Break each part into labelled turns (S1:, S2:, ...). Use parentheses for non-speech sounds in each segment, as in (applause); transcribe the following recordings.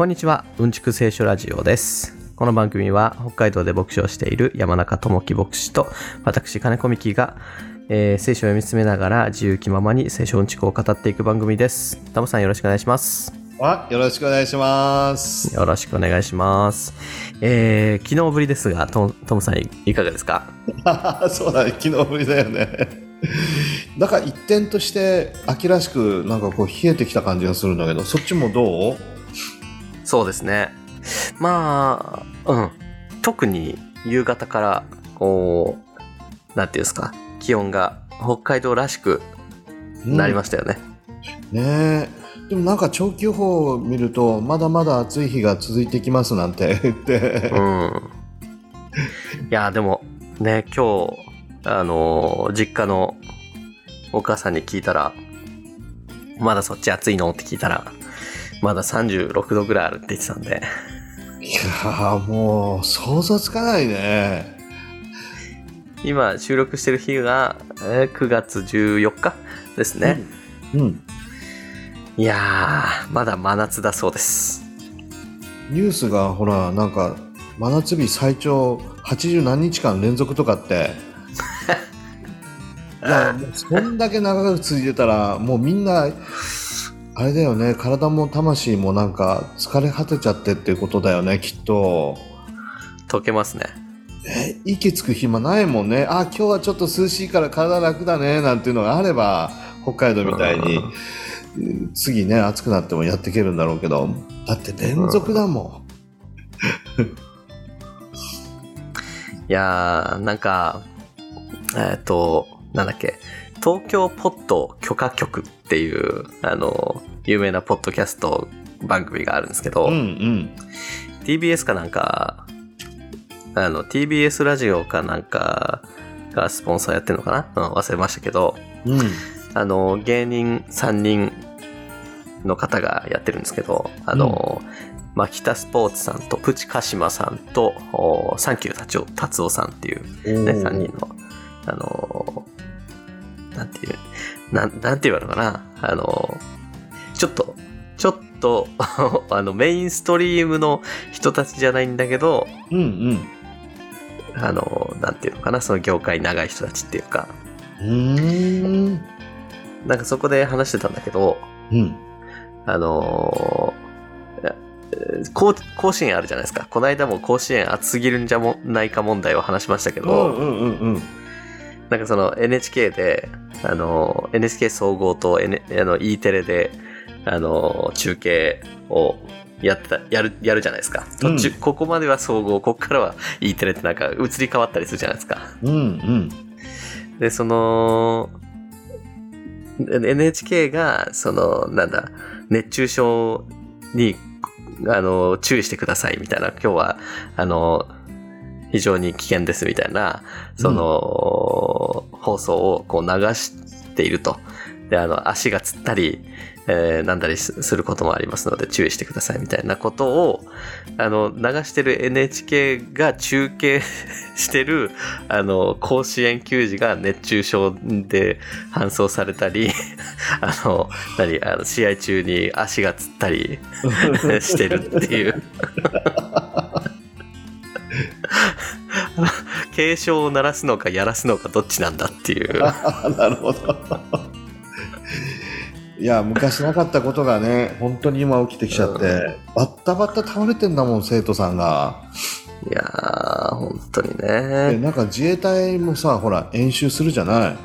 S1: こんにちは、うんちく聖書ラジオです。この番組は北海道で牧師をしている山中智樹牧師と私金子美希が、えー聖書を読み進めながら自由気ままに聖書うんちくを語っていく番組です。タモさんよろしくお願いします。
S2: あ、よろしくお願いします。
S1: よろしくお願いします。えー昨日ぶりですが、トムトムさんいいかがですか？(laughs)
S2: そうだね、昨日ぶりだよね。だから一点として秋らしくなんかこう冷えてきた感じがするんだけど、そっちもどう？
S1: そうですね。まあ、うん。特に夕方から、こう、なんていうんですか、気温が北海道らしくなりましたよね。
S2: ねえ。でもなんか長期予報を見ると、まだまだ暑い日が続いてきますなんて言って。
S1: うん。いや、でも、ね、今日、あのー実家のお母さんに聞いたら、まだそっち暑いの？って聞いたら、まだ36度ぐらいあるって言ってたんで、
S2: いやーもう想像つかないね。
S1: 今収録してる日が、えー9月14日ですね。
S2: うん。
S1: いやー、まだ真夏だそうです。
S2: ニュースがほら、なんか、真夏日最長80何日間連続とかって。(laughs) いや、もうそんだけ長く続いてたら、もうみんな、あれだよね、体も魂もなんか疲れ果てちゃってっていうことだよね、きっと。
S1: 溶けますね。
S2: え、息つく暇ないもんね。あ、今日はちょっと涼しいから体楽だね、なんていうのがあれば、北海道みたいに、うん次ね、暑くなってもやっていけるんだろうけど、だって連続だも
S1: いやー、なんか、えっ、と、なんだっけ、東京ポッド許可局っていう、あの、有名なポッドキャスト番組があるんですけど、
S2: ん。うんうん。
S1: TBS かなんか、あの、TBS ラジオかなんかがスポンサーやってるのかな、うん、忘れましたけど、
S2: うん。
S1: あの、芸人3人の方がやってるんですけど、あの、マキタスポーツさんとプチカシマさんと、おサンキュー達夫達夫さんっていうね、3人の、あの、なんていう、なん、なんて言うのかな、あの、ちょっと、ちょっと、(laughs) あの、メインストリームの人たちじゃないんだけど、
S2: うんうん。
S1: あの、なんていうのかな、その業界長い人たちっていうか、
S2: うーん。
S1: なんかそこで話してたんだけど、
S2: うん。
S1: あの甲甲子園あるじゃないですか。この間も甲子園暑すぎるんじゃもないか問題を話しましたけ
S2: う
S1: ど、
S2: んうんうんうん。
S1: なんかその NHK で、あのー NHK 総合と、N、あの E テレで、あのー中継をやってた、やる、やるじゃないですか。途中、
S2: うん
S1: ここまでは総合、ここからは E テレってなんか移り変わったりするじゃないですか。
S2: うんうん。
S1: で、その、NHK が、その、なんだ、熱中症に、あの、注意してくださいみたいな、今日は、あの、非常に危険ですみたいな、その、放送をこう流していると。で、あの、足がつったり、えーなんだりすすることもありますので注意してくださいみたいなことを、あの、流してる NHK が中継してる、(laughs) あの、甲子園球児が熱中症で搬送されたり、(laughs) あの、何、あの、試合中に足がつったりしてるっていう。(laughs) (laughs) 警鐘を鳴らすのかやらすのかどっちなんだっていう。
S2: あ (laughs) なるほど。いや、昔なかったことがね、本当に今起きてきちゃって、バッタバッタ倒れてんだもん、生徒さんが。
S1: いやー、本当に
S2: で
S1: ね。
S2: なんか自衛隊もさ、ほら、演習するじゃない。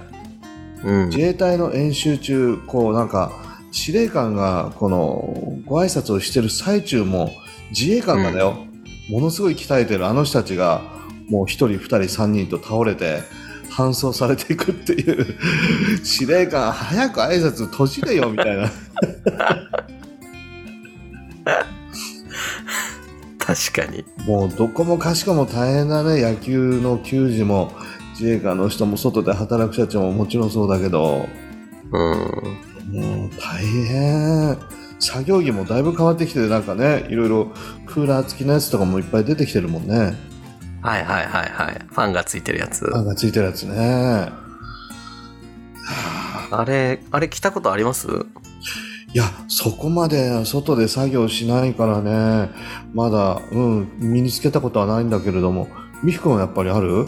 S1: うん。
S2: 自衛隊の演習中、こうなんか、司令官がこのご挨拶をしてる最中も、自衛官がだよ、ものすごい鍛えてるあの人たちが、もう一人、二人、三人と倒れて、搬送されていくっていう、司令官、早く挨拶閉じれよ、みたいな。(laughs)
S1: 確かに。
S2: もうどこもかしこも大変だね、野球の球児も、自衛官の人も外で働く人たちももちろんそうだけど、
S1: うん。
S2: もう大変。作業着もだいぶ変わってきて、なんかね、いろいろクーラー付きのやつとかもいっぱい出てきてるもんね。
S1: はいはいはいはい。ファンがついてるやつ。
S2: ファンがついてるやつね。
S1: あれ、あれ着たことあります？
S2: いや、そこまで外で作業しないからね、まだ、うん、身につけたことはないんだけれども、美樹君はやっぱりある？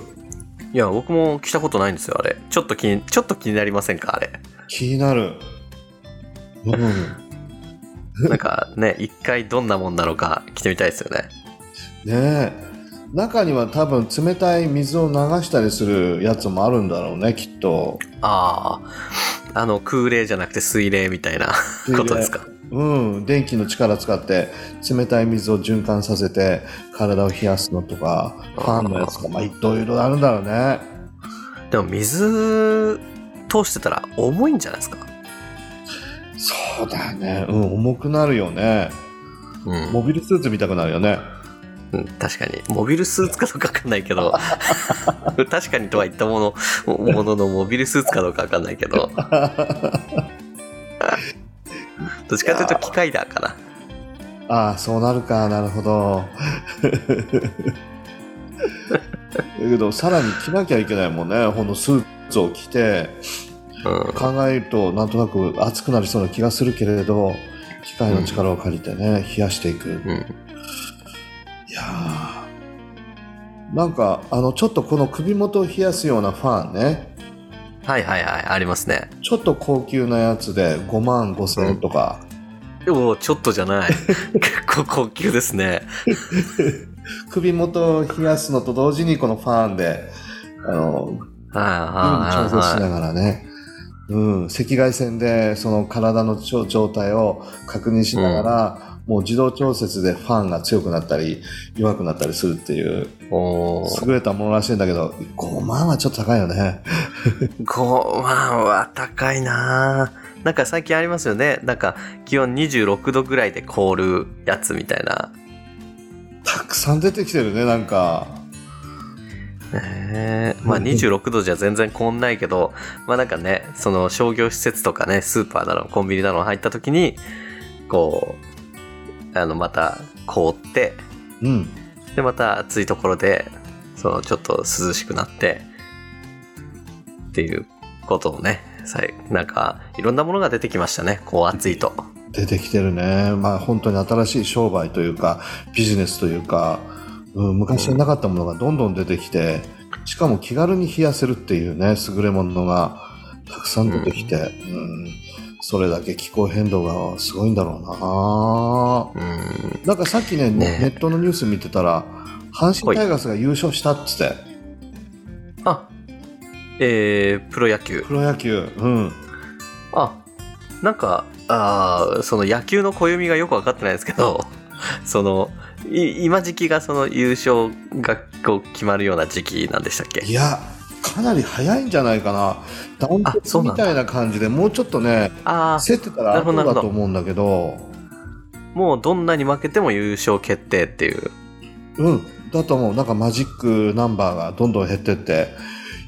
S1: いや、僕も着たことないんですよ、あれ。ちょっと気に、ちょっと気になりませんか、あれ。
S2: 気になる。うん。(laughs)
S1: なんかね、一回どんなもんなのか着てみたいですよね。
S2: ねえ。中には多分冷たい水を流したりするやつもあるんだろうね、きっと。
S1: ああ、あの、空冷じゃなくて水冷みたいなことですか？
S2: うん、電気の力使って冷たい水を循環させて体を冷やすのとか、ファンのやつとか、まあいろいろあるんだろうね。
S1: でも水通してたら重いんじゃないですか？
S2: そうだね。うん、重くなるよね。
S1: うん。
S2: モビルスーツ見たくなるよね。
S1: うん確かに。モビルスーツかどうかわかんないけど、(laughs) 確かにとは言ったもの、もののモビルスーツかどうかわかんないけど、(laughs) どっちかというと機械だかな。
S2: ああ、そうなるか。なるほど。(laughs) だけど、さらに着なきゃいけないもんね。ほんのスーツを着て、
S1: うん。
S2: 考えるとなんとなく熱くなりそうな気がするけれど機械の力を借りてね、冷やしていく、い
S1: うん。
S2: やーなんかあのちょっとこの首元を冷やすようなファンね
S1: はいはいはい、ありますね。
S2: ちょっと高級なやつで5万5千円とか、
S1: でも、ちょっとじゃない。(laughs) 結構高級ですね。
S2: 首元を冷やすのと同時にこのファンであの
S1: はい
S2: 調整しな
S1: はいはい。
S2: がらね、うん、赤外線でその体の状態を確認しながら、もう自動調節でファンが強くなったり弱くなったりするっていう優れたものらしいんだけど5万はちょっと高いよね。(laughs)
S1: 5万は高いな。ぁなんか最近ありますよね。なんか気温26度ぐらいで凍るやつみたいな。
S2: たくさん出てきてるねなんか
S1: えー。まあ26度じゃ全然凍んないけど、まあなんかね、その商業施設とかね、スーパーなの、コンビニなの入った時に、こう、あの、また凍って、
S2: うん。
S1: で、また暑いところで、そのちょっと涼しくなって、っていうことをね、さいなんか、いろんなものが出てきましたね、こう暑いと。
S2: 出てきてるね。まあ本当に新しい商売というかビジネスというか、うん、昔になかったものがどんどん出てきてしかも気軽に冷やせるっていうね優れものがたくさん出てきて、うんそれだけ気候変動がすごいんだろうな
S1: うん。
S2: なんかさっきね
S1: ね
S2: ネットのニュース見てたら阪神タイガースが優勝したっつって
S1: あ、えー、プロ野球。
S2: プロ野球うん
S1: あ、なんか、あーその野球の暦がよく分かってないですけど、(laughs) その、い今時期がその優勝がこう決まるような時期なんでしたっけ？
S2: いやかなり早いんじゃないかな。ダウン
S1: あ
S2: トみたいな感じでもうちょっとね
S1: あ
S2: 競ってたら後だと思うんだけど。
S1: あ、もうどんなに負けても優勝決定っていう。
S2: うんだと思う。なんかマジックナンバーがどんどん減ってって。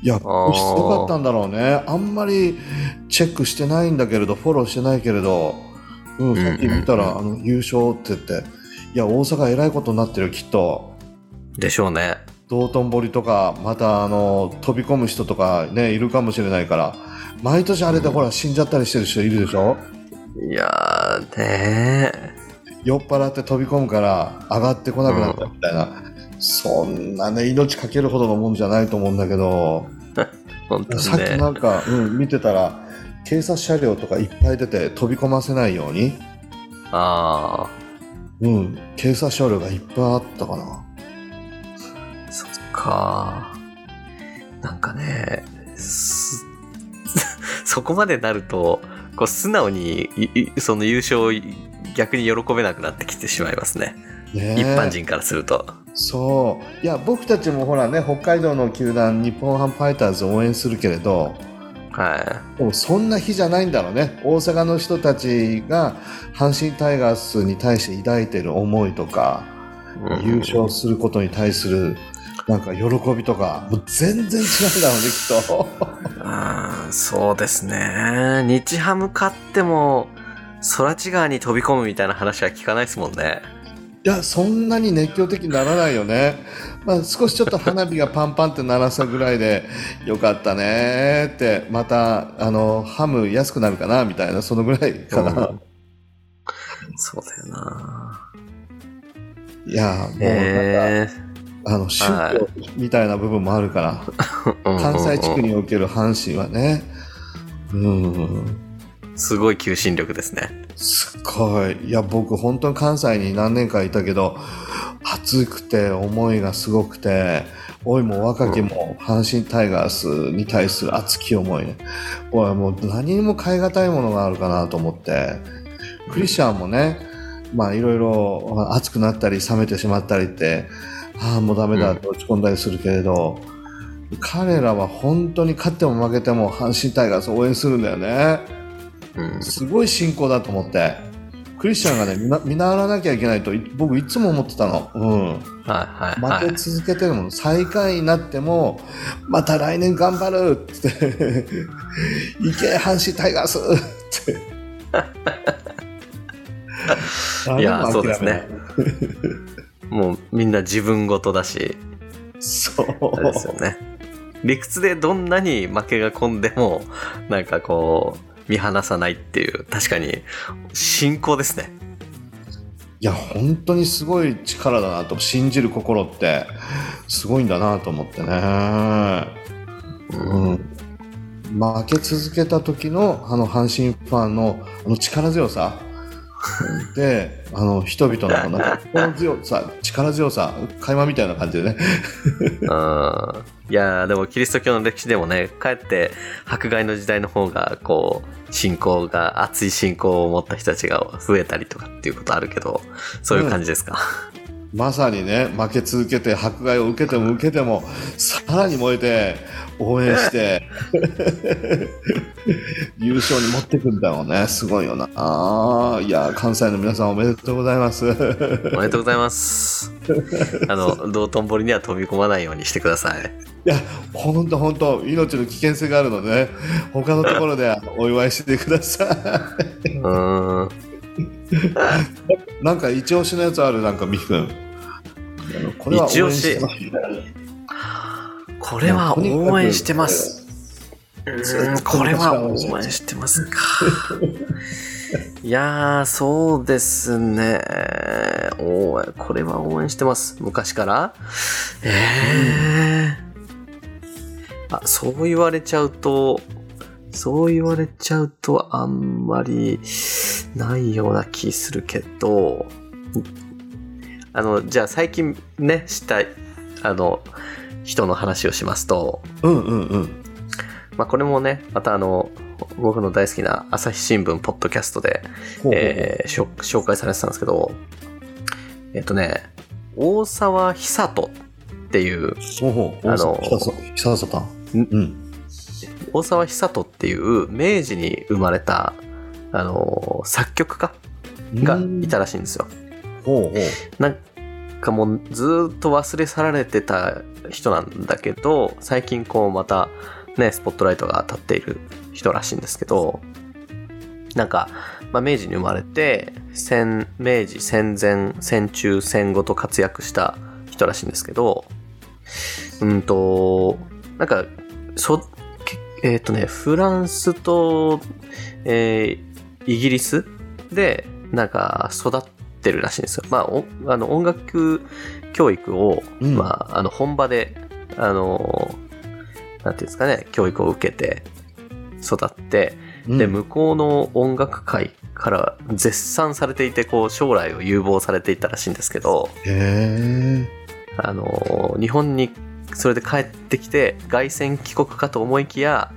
S2: いやすごかったんだろうね。あんまりチェックしてないんだけれどフォローしてないけれど、うん、さっき見たら、あの優勝って言っていや大阪えらいことになってるよきっと。
S1: でしょうね。
S2: 道頓堀とかまたあの飛び込む人とかねいるかもしれないから。毎年あれでほら死んじゃったりしてる人いるでしょ？
S1: いやー、ね
S2: 酔っ払って飛び込むから上がってこなくなったみたいな、そんなね命かけるほどのもんじゃないと思うんだけど、(laughs)
S1: 本当
S2: さっ。きなんか、うん、見てたら警察車両とかいっぱい出て飛び込ませないように、
S1: あ
S2: うん、警察車両がいっぱいあったかな
S1: あ、そっか。なんかね、す (laughs) そこまでなると、こう素直にその優勝を逆に喜べなくなってきてしまいますね。
S2: ねえ
S1: 一般人からすると。
S2: そういや僕たちもほらね北海道の球団日本ハムファイターズを応援するけれど
S1: は
S2: でもそんな日じゃないんだろうね大阪の人たちが阪神タイガースに対して抱いてる思いとか、
S1: い。うん
S2: 優勝することに対するなんか喜びとかもう全然違うんだろうねきっと (laughs)
S1: あーそうですね。日ハム勝っても、空知川に飛び込むみたいな話は聞かないですもんね。
S2: いやそんなに熱狂的にならないよね、まあ、少しちょっと花火がパンパンって鳴らしたぐらいでよかったねってまたあのハム安くなるかなみたいなそのぐらいかな、
S1: そうだよな。
S2: いや、もうなんか、
S1: え
S2: あの、宗教みたいな部分もあるから、
S1: ー、
S2: 関西地区
S1: に。
S2: における阪神はね、うん、
S1: すごい求心力ですね。
S2: すっごい。いや、僕、本当に関西に何年かいたけど、熱くて、思いがすごくて、老いも若きも阪神タイガースに対する熱き思いね。俺はもう何にも変え難いものがあるかなと思って、クリスチャンもね、まあいろいろ熱くなったり冷めてしまったりって、ああ、もうダメだって落ち込んだりするけれど、彼らは本当に勝っても負けても阪神タイガースを応援するんだよね。
S1: うん。
S2: すごい信仰だと思って。クリスチャンがね、見な見習わなきゃいけないとい僕いつも思ってたの。うん。
S1: はいはいは
S2: 負け
S1: い。
S2: 続けてるもん。最下位になっても、また来年頑張るって。行け、阪神タイガースって。
S1: いやそうですね。もうみんな自分ごとだし、
S2: そう。
S1: ですよね。理屈でどんなに負けが込んでも、なんかこう、見放さないっていう、確かに、信仰ですね。
S2: いや、本当にすごい力だなと、信じる心って、すごいんだなと思ってね。うん。負け続けた時の、あの、阪神ファンの、あの力強さ。で、あの、人々の、なんか、(laughs) 心強さ、力強さ、会話みたいな感じでね。(laughs)
S1: うん。いやーでもキリスト教の歴史でもね、かえって迫害の時代の方が、こう、信仰が、熱い信仰を持った人たちが増えたりとかっていうことあるけど、そういう感じですか？
S2: まさにね、負け続けて、迫害を受けても受けても、さらに燃えて、応援して、(laughs) 優勝に持ってくんだろうね。すごいよな。ああ、いや、関西の皆さんおめでとうございます。
S1: おめでとうございます。(laughs) あの、道頓堀には飛び込まないようにしてください。
S2: いや、ほんとほんと、命の危険性があるので、ね、他のところでお祝いしてください。
S1: うーん。(laughs)
S2: なんか一押しのやつある、なんかみくん。あのこれは応援してます
S1: これは応援してます。これは応援してますか。いやー、そうですね。応援、これは応援してます。昔からえー。あ、そう言われちゃうと、そう言われちゃうとあんまりないような気するけど、あの、じゃあ最近ね、したい、あの、人の話をしますと、
S2: うんうんうん。
S1: まあ、これもね、またあの、僕の大好きな朝日新聞ポッドキャストで、
S2: ほうほう
S1: えー紹介されてたんですけど、えっとね、大沢久人っていう、
S2: ほうほう。
S1: あの
S2: 久さ久さん。うん。
S1: 大沢久人っていう明治に生まれた、あの、作曲家がいたらしいんですよ。
S2: ほうほう。
S1: なんかもうずーっと忘れ去られてた人なんだけど、最近こうまたね、スポットライトが当たっている人らしいんですけど、なんか、まあ、明治に生まれて、戦、明治戦前、戦中、戦後と活躍した人らしいんですけど、うんと、なんか、そ、けえっ、とね、フランスと、えーイギリスで、なんか、育ってるらしいんですよ。まあ、おあの音楽教育を、
S2: うん
S1: まあ、あの、本場で、あの、なんていうんですかね、教育を受けて、育って、で、
S2: うん
S1: 向こうの音楽界から絶賛されていて、こう、将来を有望されていたらしいんですけど。あの、日本にそれで帰ってきて、凱旋帰国かと思いきや、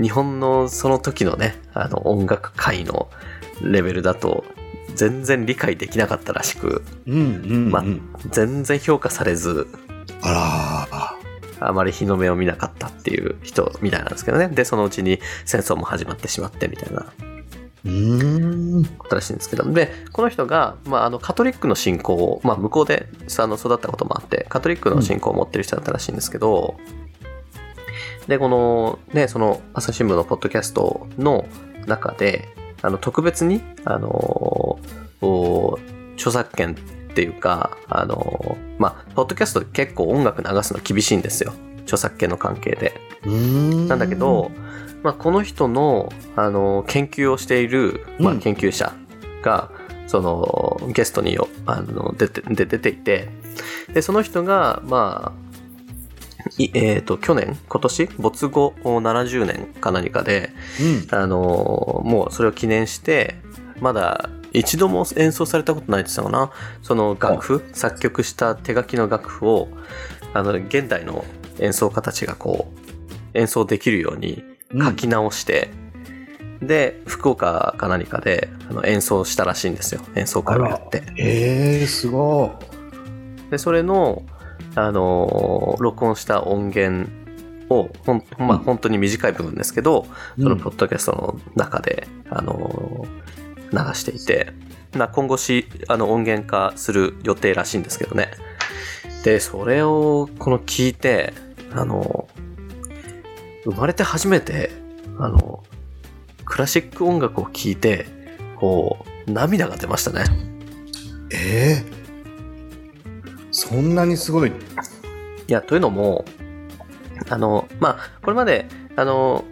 S1: 日本のその時のね、あの、音楽界のレベルだと、全然理解できなかったらしく、
S2: うんうん、うん。
S1: ま全然評価されず、
S2: あら
S1: あまり日の目を見なかったっていう人みたいなんですけどね。で、そのうちに戦争も始まってしまってみたいな
S2: うーん。
S1: ことらしいんですけど。で、この人が、まあ、あの、カトリックの信仰を、まあ、向こうであの育ったこともあって、カトリックの信仰を持ってる人だったらしいんですけど、で、この、ね、その、朝日新聞のポッドキャストの中で、あの、特別に、あの、お著作権っていうか、あの、まあ、ポッドキャストで結構音楽流すの厳しいんですよ。著作権の関係で。なんだけど、まあ、この人の、あの、研究をしている、まあ、
S2: うん
S1: 研究者が、その、ゲストによあの出てで出ていて、で、その人が、まあ、いえっ、と、去年、今年、没後70年か何かで、
S2: うん。
S1: あのもうそれを記念して、まだ一度も演奏されたことないって言ってたかな。その楽譜、作曲した手書きの楽譜を、あの、現代の演奏家たちがこう、演奏できるように書き直して、で、福岡か何かであの演奏したらしいんですよ。演奏会をやって。
S2: ええすご
S1: で、それの、あのー録音した音源を、ほん、まあ、本当に短い部分ですけど、
S2: い。
S1: そのポッドキャストの中で、あのー流していて、な今後し、あの、音源化する予定らしいんですけどね。で、それを、この聞いて、あの生まれて初めて、あのクラシック音楽を聴いて、こう、涙が出ましたね。
S2: ええそんなにすごい？
S1: いや、というのも、あの、まあ、これまで、あの、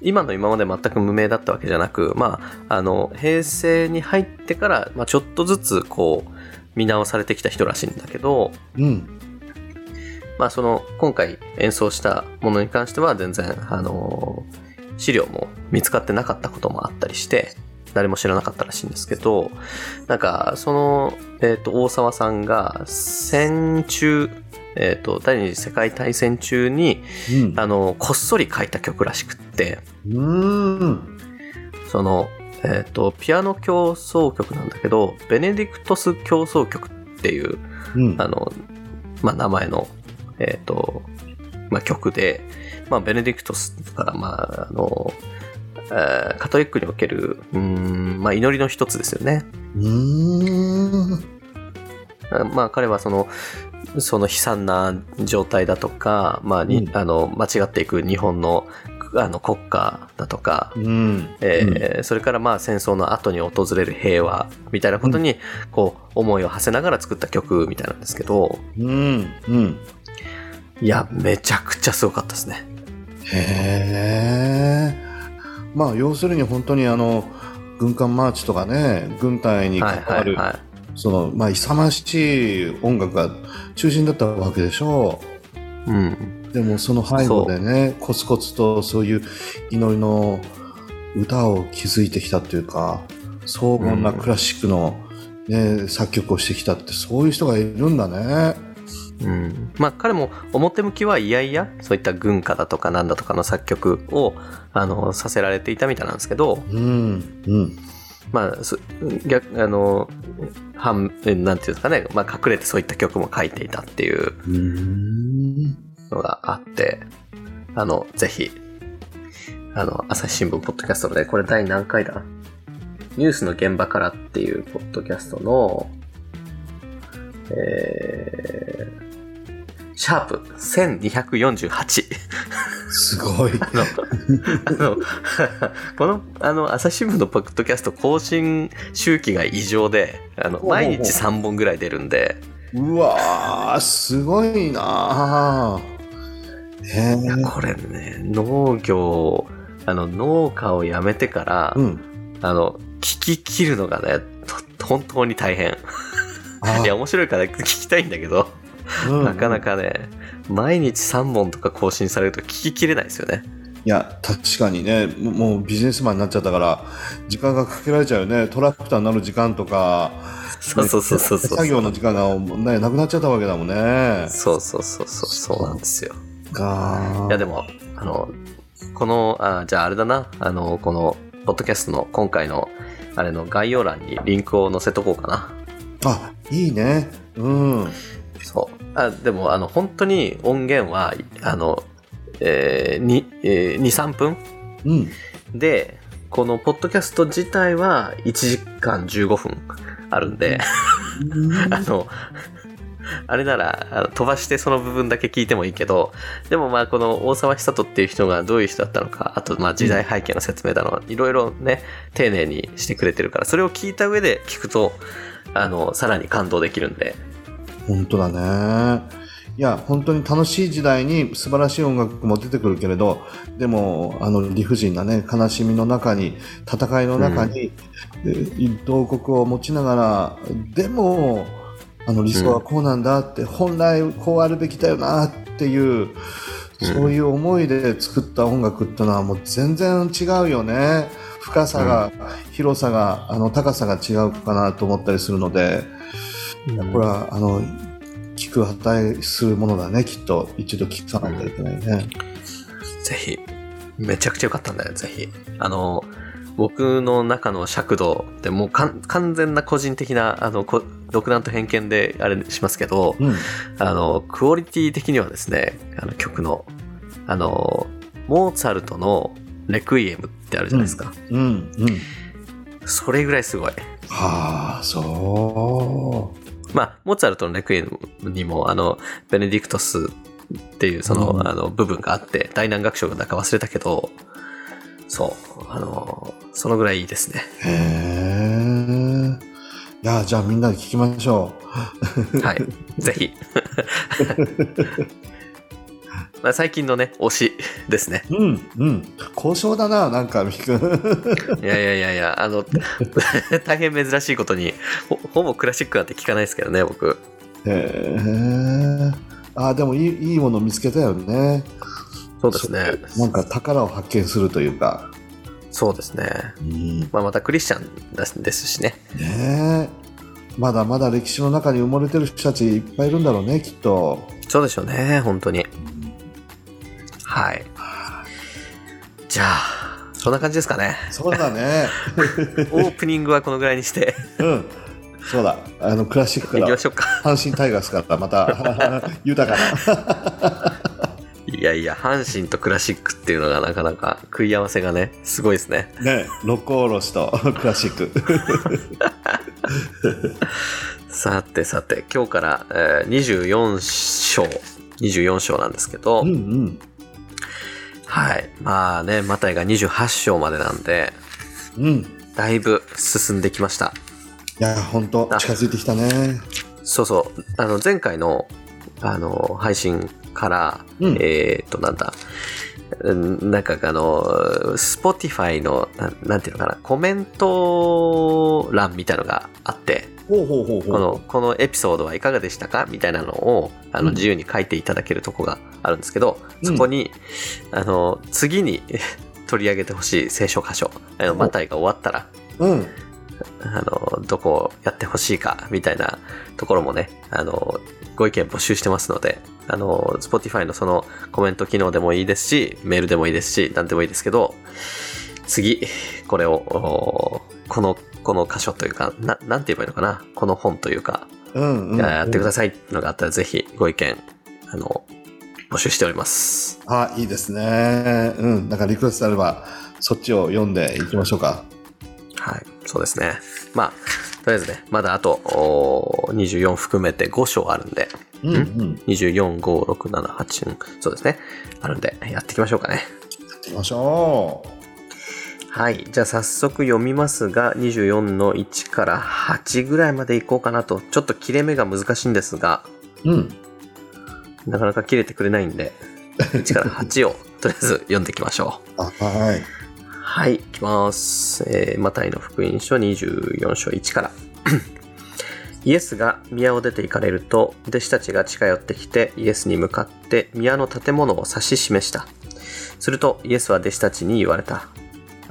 S1: 今の今まで全く無名だったわけじゃなく、まあ、あの、平成に入ってから、まあ、ちょっとずつ、こう、見直されてきた人らしいんだけど、
S2: うん。
S1: まあ、その、今回演奏したものに関しては、全然、あの、資料も見つかってなかったこともあったりして、誰も知らなかったらしいんですけど、なんか、その、えっ、と、大沢さんが、戦中、えっ、と、第二次世界大戦中に、
S2: うん。
S1: あの、こっそり書いた曲らしくって、
S2: うーん。
S1: その、えっ、と、ピアノ協奏曲なんだけど、ベネディクトス協奏曲っていう、
S2: うん。
S1: あの、まあ、名前の、えっ、と、まあ、曲で、まあ、ベネディクトスから、まあ、あの、えーカトリックにおける、うーん、まあ、祈りの一つですよね。
S2: うーん。
S1: あまあ、彼はその、その悲惨な状態だとか、まあ、に
S2: うん
S1: あの、間違っていく日本の、あの、国家だとか、
S2: うん。
S1: えーそれからまあ戦争の後に訪れる平和みたいなことにこう思いを馳せながら作った曲みたいなんですけど
S2: うん。うん。
S1: いやめちゃくちゃすごかったですね
S2: へえ。まあ、要するに本当にあの、軍艦マーチとかね、軍隊に
S1: はい
S2: 関わる、
S1: はいは
S2: その、まあ、勇ましい音楽が中心だったわけでしょ
S1: いうん
S2: う。でも、その背後でね、コツコツとそういう祈りの歌を築いてきたっていうか、荘厳なクラシックの、ね作曲をしてきたって、そういう人がいるんだね。
S1: うんまあ彼も表向きはいやいやそういった軍歌だとかなんだとかの作曲をあのさせられていたみたいなんですけど
S2: うん。うん。
S1: まあす逆あの半えなんていうんですかね、まあ、隠れてそういった曲も書いていたっていう。のがあって、あの、ぜひ、あの、朝日新聞ポッドキャストで、これ第何回だ？ニュースの現場からっていうポッドキャストの、えー、シャープ1248。
S2: すごい。
S1: あの、あの、この、あの、朝日新聞のポッドキャスト更新周期が異常で、あの、毎日3本ぐらい出るんで、
S2: うわー、すごいなーへ
S1: いや、
S2: え。
S1: これね、農業、あの、農家を辞めてから、
S2: うん。
S1: あの、聞き切るのがね、と本当に大変。
S2: あ (laughs)
S1: いや、面白いから聞きたいんだけど、
S2: うん
S1: なかなかね、毎日3本とか更新されると聞ききれないですよね。
S2: いや、確かにね、もうビジネスマンになっちゃったから、時間がかけられちゃうよね。トラクターになる時間とか、
S1: そうそうそうそうそう。
S2: 作業の時間が、ね、なくなっちゃったわけだもんね。
S1: そうそうそうそう、そうなんですよ。
S2: か
S1: いや、でも、あの、この、あじゃああれだな、あの、この、ポッドキャストの今回の、あれの概要欄にリンクを載せとこうかな。
S2: あ、いいね。うん。
S1: そう。あでも、あの、本当に音源は、あの、えー、に、えー、2、3分？
S2: うん。
S1: で、このポッドキャスト自体は1時間15分あるんで、(laughs) あの、あれなら飛ばしてその部分だけ聞いてもいいけど、でもまあこの大沢久人っていう人がどういう人だったのか、あとまあ時代背景の説明だの、いろいろね、丁寧にしてくれてるから、それを聞いた上で聞くと、あの、さらに感動できるんで、
S2: 本当だね。いや本当に楽しい時代に素晴らしい音楽も出てくるけれどでもあの理不尽なね悲しみの中に戦いの中に、えー慟哭を持ちながらでもあの理想はこうなんだって、本来こうあるべきだよなっていう、そういう思いで作った音楽ってのはもう全然違うよね。深さが、広さがあの高さが違うかなと思ったりするので、これはあの聞く値するものだねきっと一度聞かないといけないね。
S1: ぜひ。めちゃくちゃ良かったんだよ、ぜひ。あの、僕の中の尺度ってもうかん完全な個人的な、あの、こ独断と偏見であれしますけど、
S2: うん
S1: あの、クオリティ的にはですね、あの曲の、あの、モーツァルトのレクイエムってあるじゃないですか。
S2: うんうん
S1: それぐらいすごい。
S2: はあそ
S1: まあ、モーツァルトのレクイエムにも、あの、ベネディクトスっていうその、
S2: うん
S1: あの部分があって、大難楽章がなんか忘れたけど、そう、あの、そのぐらいいいですね。
S2: うへえいやじゃあみんなで聞きましょ
S1: はい。ぜひ。(laughs) まあ最近のね、推しですね。
S2: ううんうん交渉だななんかみくん
S1: いやいやいやいや、あの、大変珍しいことにほ、ほぼクラシックなんて聞かないですけどね、僕。
S2: へえあでもいいいいもの見つけたよね
S1: そうですね。
S2: なんか宝を発見するというか、
S1: そうですね。
S2: うん
S1: まあまたクリスチャンですですしね。
S2: ねえまだまだ歴史の中に埋もれてる人たちいっぱいいるんだろうねきっと
S1: そうでしょうね、本当に。はい。じゃあ、そんな感じですかね。
S2: そうだね。(laughs)
S1: オープニングはこのぐらいにして。
S2: うん。そうだ。あのクラシックから。
S1: いきましょうか。
S2: 阪神タイガースからまた (laughs) 豊か
S1: いやいや、阪神とクラシックっていうのがなかなか食い合わせがね、すごいですね。
S2: なね。六甲おろしと (laughs) クラシック。
S1: さてさて、今日から、えー24章、24章なんですけど、
S2: うんうん
S1: はい。まあね、マタイが28章までなんで、
S2: うん
S1: だいぶ進んできました。
S2: いや本当
S1: あ
S2: 近づいてきたね
S1: そうそう。あの、前回の、あの、配信から、
S2: うん
S1: えーっと、なんだ、うんなんかあの、Spotify の、ななんていうのかな、コメント欄みたいのがあって、
S2: ほうほうほうほう。
S1: この、このエピソードはいかがでしたか？みたいなのを、あの、
S2: うん。
S1: 自由に書いていただけるとこがあるんですけど、
S2: うん。
S1: そこに、あの、次に (laughs) 取り上げてほしい聖書箇所、あの、マタイが終わったら、
S2: うん。
S1: あの、どこをやってほしいか、みたいなところもね、あの、ご意見募集してますので、あの、Spotify のそのコメント機能でもいいですし、メールでもいいですし、なんでもいいですけど、次、これを、おこの、この箇所というか、な、なんて言えばいいのかな？この本というか、
S2: うんうん。
S1: やってくだ
S2: さ
S1: さいってのがあったら、ぜひご意見、あの、募集しております。
S2: いあいいですね。うん。なんかリクエストあればそっちを読んでいきましょうか。
S1: はい、そうですね。まあ、とりあえずね、まだあと、お24含めて5章あるんで、
S2: うんうん。
S1: 24、5、6、7、8、うん。そうですね。あるんで、やっていきましょうかね。
S2: やっていきましょ
S1: はい。じゃあ早速読みますが、24の1から8ぐらいまでいこうかなと。ちょっと切れ目が難しいんですが、
S2: ううん
S1: なかなか切れてくれないんで、1から8を (laughs) とりあえず読んでいきましょう。
S2: あはい
S1: はい、いきます。えーマタイの福音書24章1から。(clears throat) イエスが宮を出て行かれると、弟子たちが近寄ってきて、イエスに向かって宮の建物を指し示した。すると、イエスは弟子たちに言われた。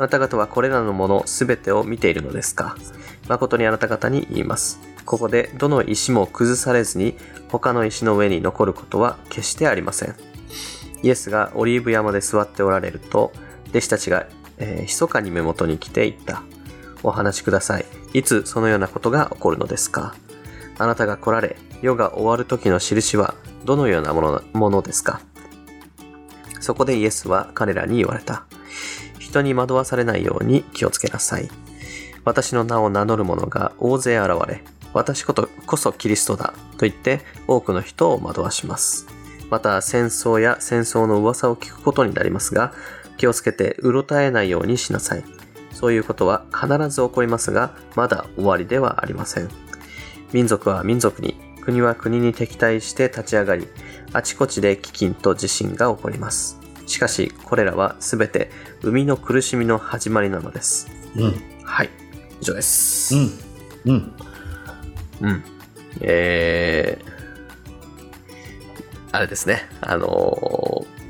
S1: あなた方はこれらのものすべてを見ているのですか？誠にあなた方に言います。ここでどの石も崩されずに、他の石の上に残ることは決してありません。イエスがオリーブ山で座っておられると、弟子たちがえー密かに目元に来て言った。お話しください。いつそのようなことが起こるのですか？あなたが来られ、世が終わる時の印はどのようなものものですか？そこでイエスは彼らに言われた。人に惑わされないように気をつけなさい。私の名を名乗る者が大勢現れ、私ことこそキリストだと言って多くの人を惑わします。また戦争や戦争の噂を聞くことになりますが、気をつけてうろたえないようにしなさい。そういうことは必ず起こりますが、まだ終わりではありません。民族は民族に、国は国に敵対して立ち上がり、あちこちで飢饉と地震が起こります。しかし、これらはすべて生みの苦しみの始まりなのです。
S2: うん。
S1: はい。以上です。
S2: うん。うん。
S1: うん。えー、あれですね。あのー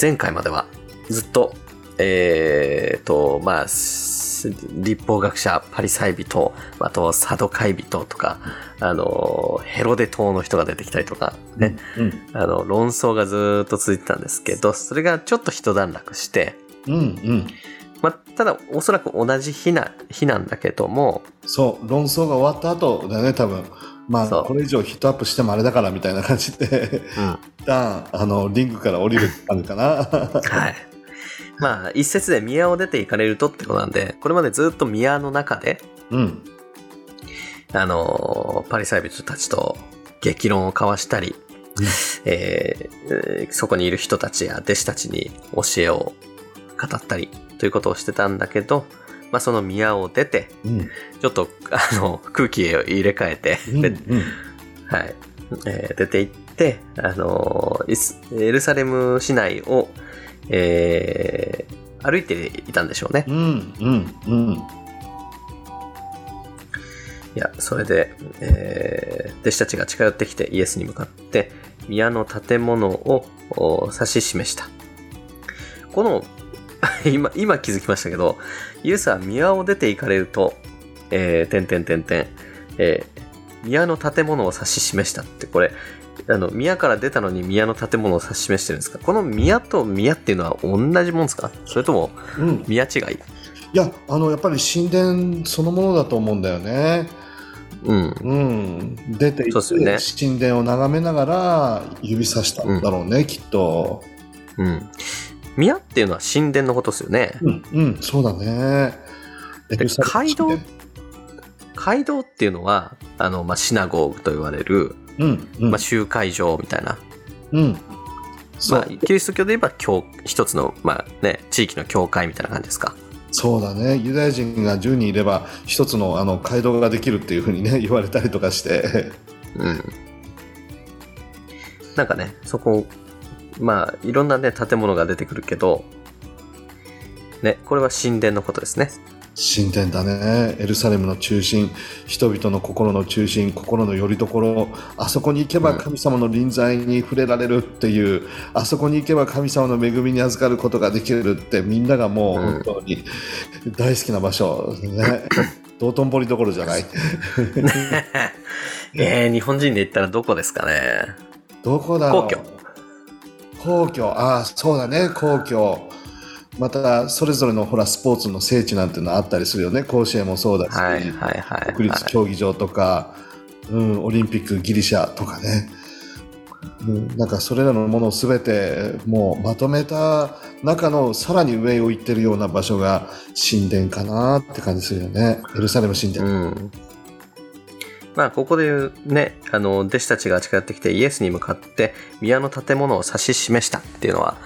S1: 前回まではずっと、えーと、まあ、す立法学者、パリサイ人、あと、サドカイ人とか、あのーヘロデ島の人が出てきたりとか、ね、
S2: うん。
S1: あの、論争がずっと続いてたんですけど、それがちょっと一段落して、
S2: うん。うん。
S1: まあ、ただ、おそらく同じ日な、日なんだけども、
S2: そう、論争が終わった後だよね、多分。まあ、これ以上ヒットアップしてもあれだからみたいな感じで、
S1: うん。(laughs)
S2: 一旦、あの、リングから降りる感じかな。
S1: はい。まあ、一節で宮を出て行かれるとってことなんで、これまでずっと宮の中で、
S2: うん。
S1: あのーパリサイ人たちと激論を交わしたり、
S2: うん
S1: えーえーそこにいる人たちや弟子たちに教えを語ったりということをしてたんだけど、まあ、その宮を出て、
S2: うん。
S1: ちょっと、あの、空気を入れ替えて、
S2: うん。
S1: で
S2: うん。
S1: はい。えー出て行って、あのエルサレム市内を、えー歩いていたんでしょうね
S2: う。ん。うん。うん。
S1: いや、それで、えー弟子たちが近寄ってきてイエスに向かって、宮の建物をお指し示した。この、(laughs) 今、今気づきましたけど、イエスは宮を出て行かれると、えー、てんてんてんてん、えー宮の建物を指し示したって、これ、あの、宮から出たのに宮の建物を指し示してるんですか？この宮と宮っていうのは同じもんですか？それとも
S2: うん。
S1: 宮違い？
S2: いや、あの、やっぱり神殿そのものだと思うんだよね。
S1: うん。
S2: うん。出て行って、
S1: そうっ
S2: 神殿を眺めながら指さしたんだろうね、きっと。
S1: うん。宮っていうのは神殿のことですよね。
S2: うん。うん、そうだね。
S1: 街道街道っていうのは、あの、まあ、シナゴーグと言われる、
S2: うん。うん。
S1: まあ、集会場みたいな。
S2: うん。
S1: まあ、キリスト教で言えば、教、一つの、まあね、地域の教会みたいな感じですか。
S2: そうだね。ユダヤ人が10人いれば、一つのあの街道ができるっていうふうにね、(laughs) 言われたりとかして。
S1: うん。なんかね、そこ、まあ、いろんなね、建物が出てくるけど、ね、これは神殿のことですね。
S2: 神殿だね。エルサレムの中心、人々の心の中心、心の拠り所、あそこに行けば神様の臨在に触れられるっていう、あそこに行けば神様の恵みに預かることができるって、みんながもう
S1: うん。
S2: 本当に大好きな場所。ね。(coughs) 道頓堀どころじゃない。(laughs)
S1: えー、日本人で言ったらどこですかね？
S2: どこだろう。
S1: 皇居。
S2: 皇居。ああそうだね。皇居またそれぞれのほらスポーツの聖地なんていうのあったりするよね。甲子園もそうだし、
S1: はいはいはい、
S2: 国立
S1: はい。
S2: 競技場とか、うん、オリンピックギリシャとかね、うん、なんかそれらのものを全てもうまとめた中のさらに上を行ってるような場所が神殿かなって感じするよね。エルサレム神殿、
S1: うん。まあ、ここで言うね、あの、弟子たちが近寄ってきてイエスに向かって宮の建物を指し示したっていうのは、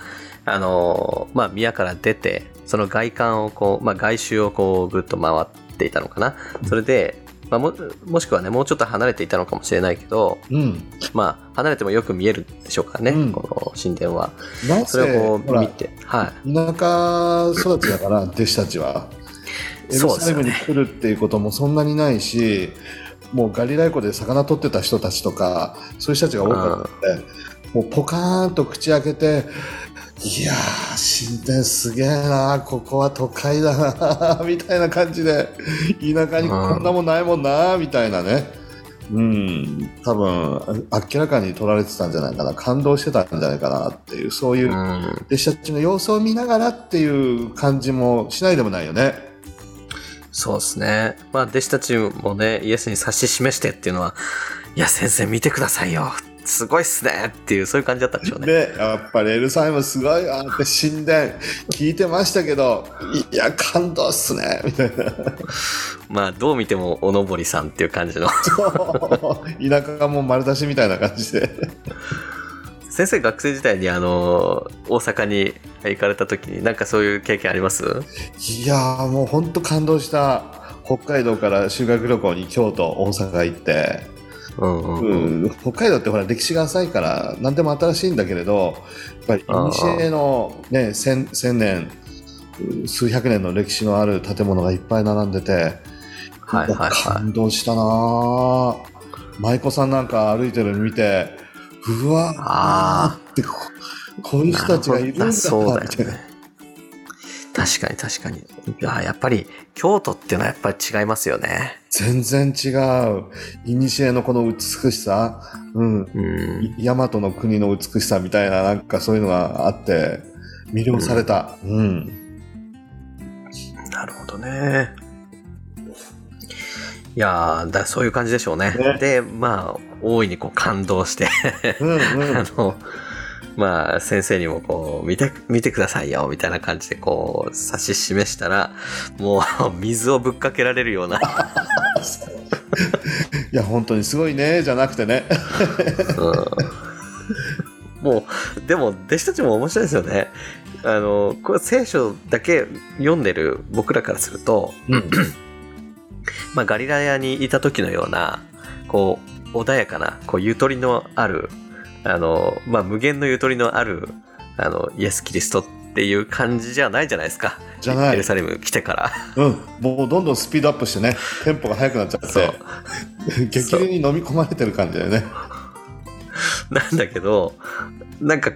S1: あの、まあ、宮から出て、その外観をこう、まあ、外周をこう、ぐっと回っていたのかな。それで、まあ、も、もしくはね、もうちょっと離れていたのかもしれないけど、
S2: うん、
S1: まあ、離れてもよく見えるでしょうからね、
S2: うん
S1: この神殿は。
S2: な
S1: それをこう見て、はい。
S2: 田舎育ちだから弟子たちはエルサレムに来るっていうこともそんなにないし、もうガリラヤ湖で魚取ってた人たちとかそういう人たちが多かったので、もうポカーンと口開けていやー神殿すげえなここは都会だな (laughs) みたいな感じで田舎にこんなもんないもんなみたいなねうん多分明らかに取られてたんじゃないかな感動してたんじゃないかなっていうそういう
S1: うん。
S2: 弟子たちの様子を見ながらっていう感じもしないでもないよね。
S1: そうですね。まあ、弟子たちもね、イエスに指し示してっていうのは、いや、先生見てくださいよ。すごいっすねっていう、そういう感じだったんでしょうね。
S2: で、やっぱりエルサレムすごいわって神殿聞いてましたけど、いや、感動っすね、みたいな。
S1: まあ、どう見てもおのぼりさんっていう感じの。
S2: 田舎がもう丸出しみたいな感じで。
S1: 先生学生時代にあの、大阪に行かれた時になんかそういう経験あります？
S2: いやーもう本当感動した。北海道から修学旅行に京都、大阪行って、
S1: うんうん
S2: う
S1: うん。
S2: ん、北海道ってほら歴史が浅いから何でも新しいんだけれどやっぱり古のね千千年数百年の歴史のある建物がいっぱい並んでて、
S1: はいはいは
S2: 感動したなぁ舞妓さんなんか歩いてるの見てうわ
S1: あ
S2: ーってここういう
S1: い。
S2: 人たちがいるんだ
S1: なそうだよ
S2: みたいな。
S1: ね。確かに確かに。いや、やっぱり京都っていうのはやっぱり違いますよね。
S2: 全然違う。古のこの美しさ、うん、
S1: うん。
S2: 大和の国の美しさみたいな、なんかそういうのがあって、魅了された。うん。
S1: なるほどね。いやーだそういう感じでしょうね。
S2: ね
S1: で、まあ、大いにこう感動して、
S2: うん、うん (laughs)
S1: あ。の、まあ、先生にもこう、見て、見てくださいよ、みたいな感じでこう、指し示したら、もう、(laughs) 水をぶっかけられるような、
S2: いや、本当にすごいね、じゃなくてね。
S1: うん、もう、でも、弟子たちも面白いですよね。あの、これ聖書だけ読んでる僕らからすると、
S2: うん。(clears throat)
S1: まあ、ガリラヤにいた時のような、こう、穏やかな、こう、ゆとりのある、あの、まあ、無限のゆとりのある、あの、イエス・キリストっていう感じじゃないじゃないですか。
S2: じゃない
S1: エルサレム来てから。
S2: うん。もうどんどんスピードアップしてね、テンポが速くなっちゃっ
S1: そう
S2: て。(laughs) 激流に飲み込まれてる感じだよね。(laughs)
S1: なんだけど、なんか、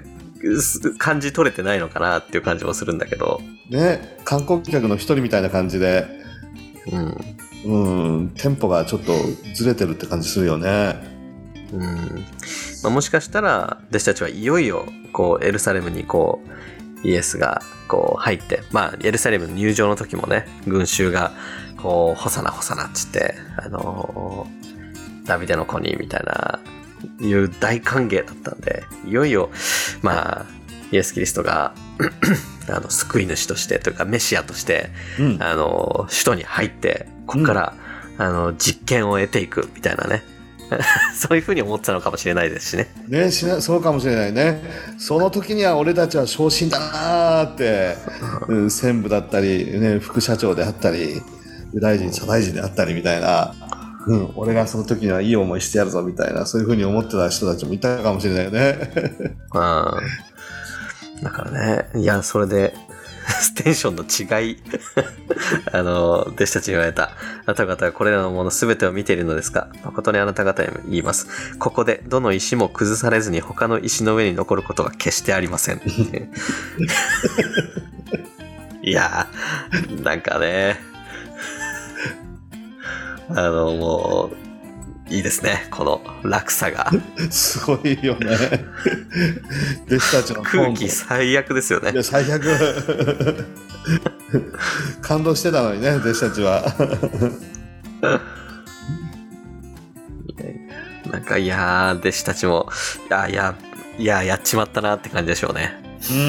S1: す感じ取れてないのかなっていう感じもするんだけど、
S2: ね、観光客の一人みたいな感じで、
S1: うん。
S2: うん、テンポがちょっとずれてるって感じするよね。
S1: うんまあ、もしかしたら弟子たちはいよいよこうエルサレムにこうイエスがこう入ってまあエルサレムの入場の時もね群衆がこうホサナホサナっつってあのーダビデの子にみたいないう大歓迎だったんでいよいよまあイエス・キリストがあの救い主としてというかメシアとして
S2: うん。
S1: あの首都に入ってここから、あの実験を得ていくみたいなね (laughs) そういうふうに思ってたのかもしれないですしね。
S2: ねしなそうかもしれないね。その時には俺たちは昇進だなーって、(laughs) うん、専務だったり、ね、副社長であったり、大臣、社大臣であったりみたいな、うん、俺がその時にはいい思いしてやるぞみたいな、そういうふうに思ってた人たちもいたかもしれないよね。(laughs)
S1: うん。だからね、いや、それで、(laughs) テンションの違い、(laughs) あの、弟子たちに言われた。あなた方はこれらのもの全てを見ているのですが、誠にあなた方に言います。ここでどの石も崩されずに他の石の上に残ることは決してありません。(laughs) いやー、なんかね、あの、もう、いいですね。この落差が。
S2: すごいよね。弟子たちの
S1: 空気最悪ですよね
S2: い。や、最悪。感動してたのにね、弟子たちは。
S1: なんか、いやー、弟子たちも、いや、いや、いや、やっちまったなって感じでしょうね。
S2: うん、う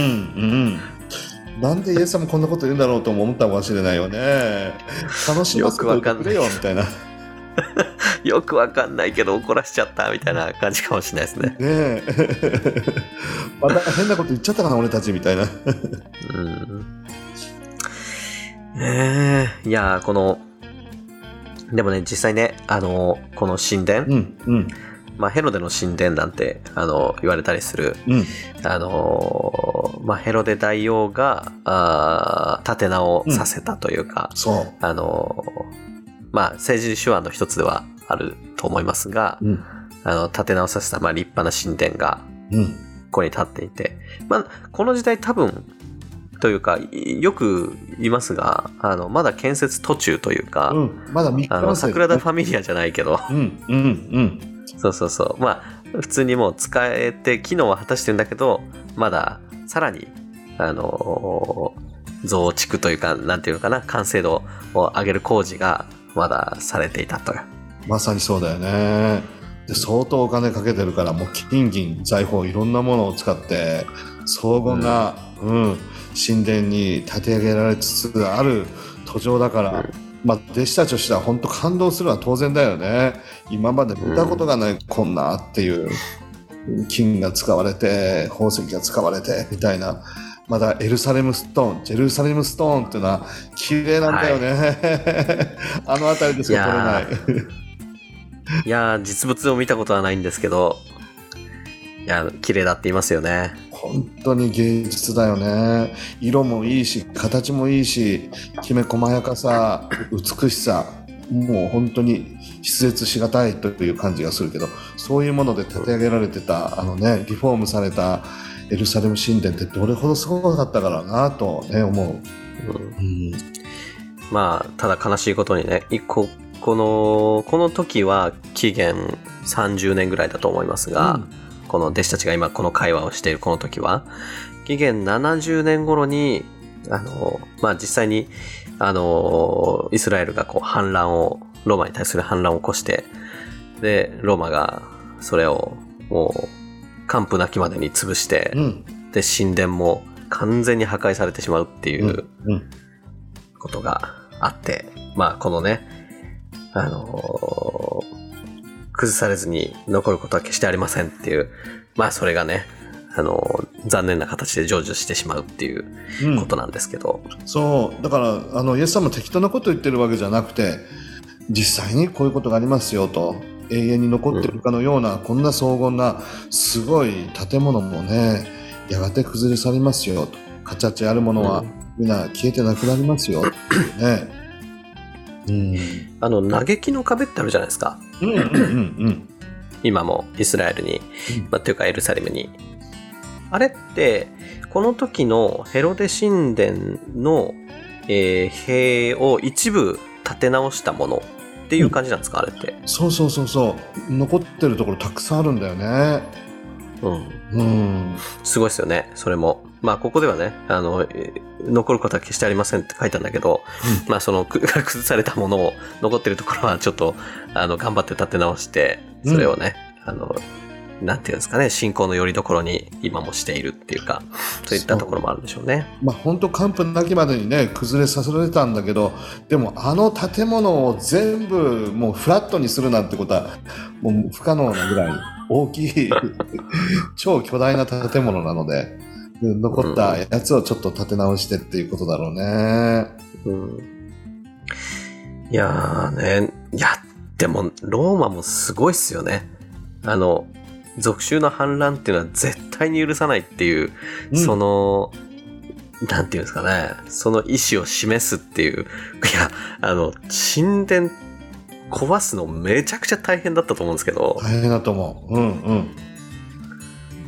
S2: ん。なんでイエス様こんなこと言うんだろうとも思ったかもしれないよね。楽しませておいてくれよ、みたいな。ね (laughs)
S1: よくわかんないけど怒らしちゃったみたいな感じかもしれないですね。
S2: え。(laughs) また変なこと言っちゃったかな、俺たち、みたいな。
S1: うん。ねえ、いやー、この、でもね、実際ね、あの、この神殿、
S2: うん、うん、
S1: まあ、ヘロデの神殿なんて、あの、言われたりする、
S2: うん。
S1: あの、まあ、ヘロデ大王が、あー立て直させたというか、
S2: そ
S1: あの、まあ、政治手腕の一つではあると思いますが、
S2: う。うん、
S1: あの、立て直させた、まあ、立派な神殿が、
S2: うん。
S1: ここに立っていて、まあ、この時代多分、というか、いよく言いますが、あの、まだ建設途中というか、
S2: うん、まだ3日
S1: あの、桜田ファミリアじゃないけど、
S2: うん、うん、うん。
S1: そうそうそう。まあ、普通にもう使えて、機能は果たしてるんだけど、まだ、さらに、あの、増築というか、なんていうのかな、完成度を上げる工事が、まだされていたと。
S2: まさにそうだよね。で相当お金かけてるから、もう金銀財宝いろんなものを使って、荘厳な、うん、神殿に建て上げられつつある途上だから、
S1: うん
S2: まあ、弟子たちとしては本当感動するのは当然だよね。今まで見たことがない、こんなっていう、金が使われて、宝石が使われて、みたいな。まだエルサレムストーン、ジェルサレムストーンっていうのは綺麗なんだよね。(laughs) あの辺りでしか取れない。(laughs)
S1: いやー、実物を見たことはないんですけど、いや、綺麗だって言いますよね。
S2: 本当に芸術だよね。色もいいし、形もいいし、きめ細やかさ、美しさ、もう本当に筆舌しがたいという感じがするけど、そういうもので立て上げられてた、あのね、リフォームされたエルサレム神殿ってどれほどすごかったからなとね、思う。
S1: うん
S2: うん。
S1: まあ、ただ悲しいことにね、一個、この、この時は紀元30年ぐらいだと思いますが、この弟子たちが今この会話をしているこの時は、紀元70年頃に、あの、まあ実際に、あの、イスラエルがこう反乱を、ローマに対する反乱を起こして、で、ローマがそれをもう、完膚なきまでに潰して、
S2: うん。
S1: で、神殿も完全に破壊されてしまうっていう、
S2: うん。
S1: ことがあって、まあこのね、あのー崩されずに残ることは決してありませんっていう、まあそれがね、あのー残念な形で成就してしまうっていう
S2: うん。
S1: ことなんですけど、
S2: そう。だからあのイエス様も適当なことを言ってるわけじゃなくて実際にこういうことがありますよと永遠に残ってるかのような、こんな荘厳なすごい建物もねやがて崩れ去りますよ。と形あるものは、
S1: うん。
S2: みんな消えてなくなりますよ。ね。うん。
S1: あの嘆きの壁ってあるじゃないですか。
S2: うんうんうん。
S1: 今もイスラエルに、
S2: うん。
S1: まあ、というかエルサレムに。あれって、この時のヘロデ神殿の、えー塀を一部建て直したものっていう感じなんですか、あれって？
S2: そうそうそうそう残ってるところたくさんあるんだよね。
S1: うん。
S2: うん
S1: すごいですよね、それも。まあ、ここではね、あの、えー残ることは決してありませんって書いたんだけど、まあ、その、く (laughs) 崩されたものを残ってるところはちょっと、あの、頑張って建て直して、それをね、あの、なんていうんですかね、信仰の拠り所に今もしているっていうか、(laughs) そういったところもあるんでしょうね。
S2: まあ本当完膚なきまでにね崩れさせられたんだけどでもあの建物を全部もうフラットにするなんてことはもう不可能なぐらい大きい (laughs) 超巨大な建物なのでで残ったやつをちょっと建て直してっていうことだろうね。
S1: うん。いやーね、いや、でも、ローマもすごいっすよね。あの、属州の反乱っていうのは絶対に許さないっていう、
S2: うん
S1: その、なんていうんですかね、その意思を示すっていう、いや、あの、神殿壊すのめちゃくちゃ大変だったと思うんですけど、
S2: 大変だと思う。うんうん。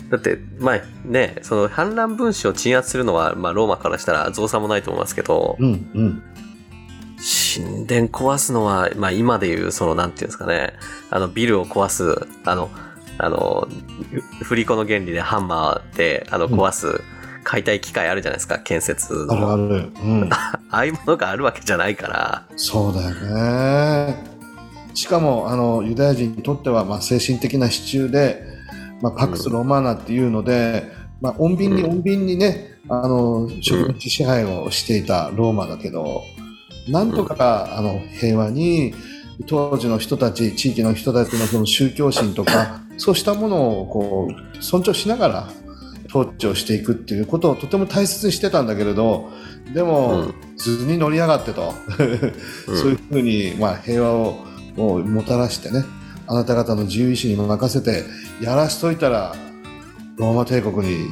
S1: だって、まあね、その反乱分子を鎮圧するのは、まあローマからしたら造作もないと思いますけど、
S2: うんうん。
S1: 神殿壊すのは、まあ今でいう、その、なんていうんですかね、あの、ビルを壊す、あの、あの、ふ振り子の原理でハンマーで、あの、壊す解体機械あるじゃないですか、建設の。
S2: あるある。うん。(laughs)
S1: ああいうものがあるわけじゃないから、
S2: そうだよね。しかもあのユダヤ人にとっては、まあ、精神的な支柱で、まあ、パクス・ロマーナっていうので、まあ、穏便に
S1: うん
S2: 穏便にね、あの植民地支配をしていたローマだけど、なんとか、あの平和に当時の人たち地域の人たちのその宗教心とかそうしたものをこう尊重しながら統治をしていくっていうことをとても大切にしてたんだけれどでも、
S1: うん。
S2: 図に乗りやがってと。
S1: うん。(laughs)
S2: そういうふうに、まあ、平和をもたらしてね、あなた方の自由意志に任せて、やらしといたら、ローマ帝国に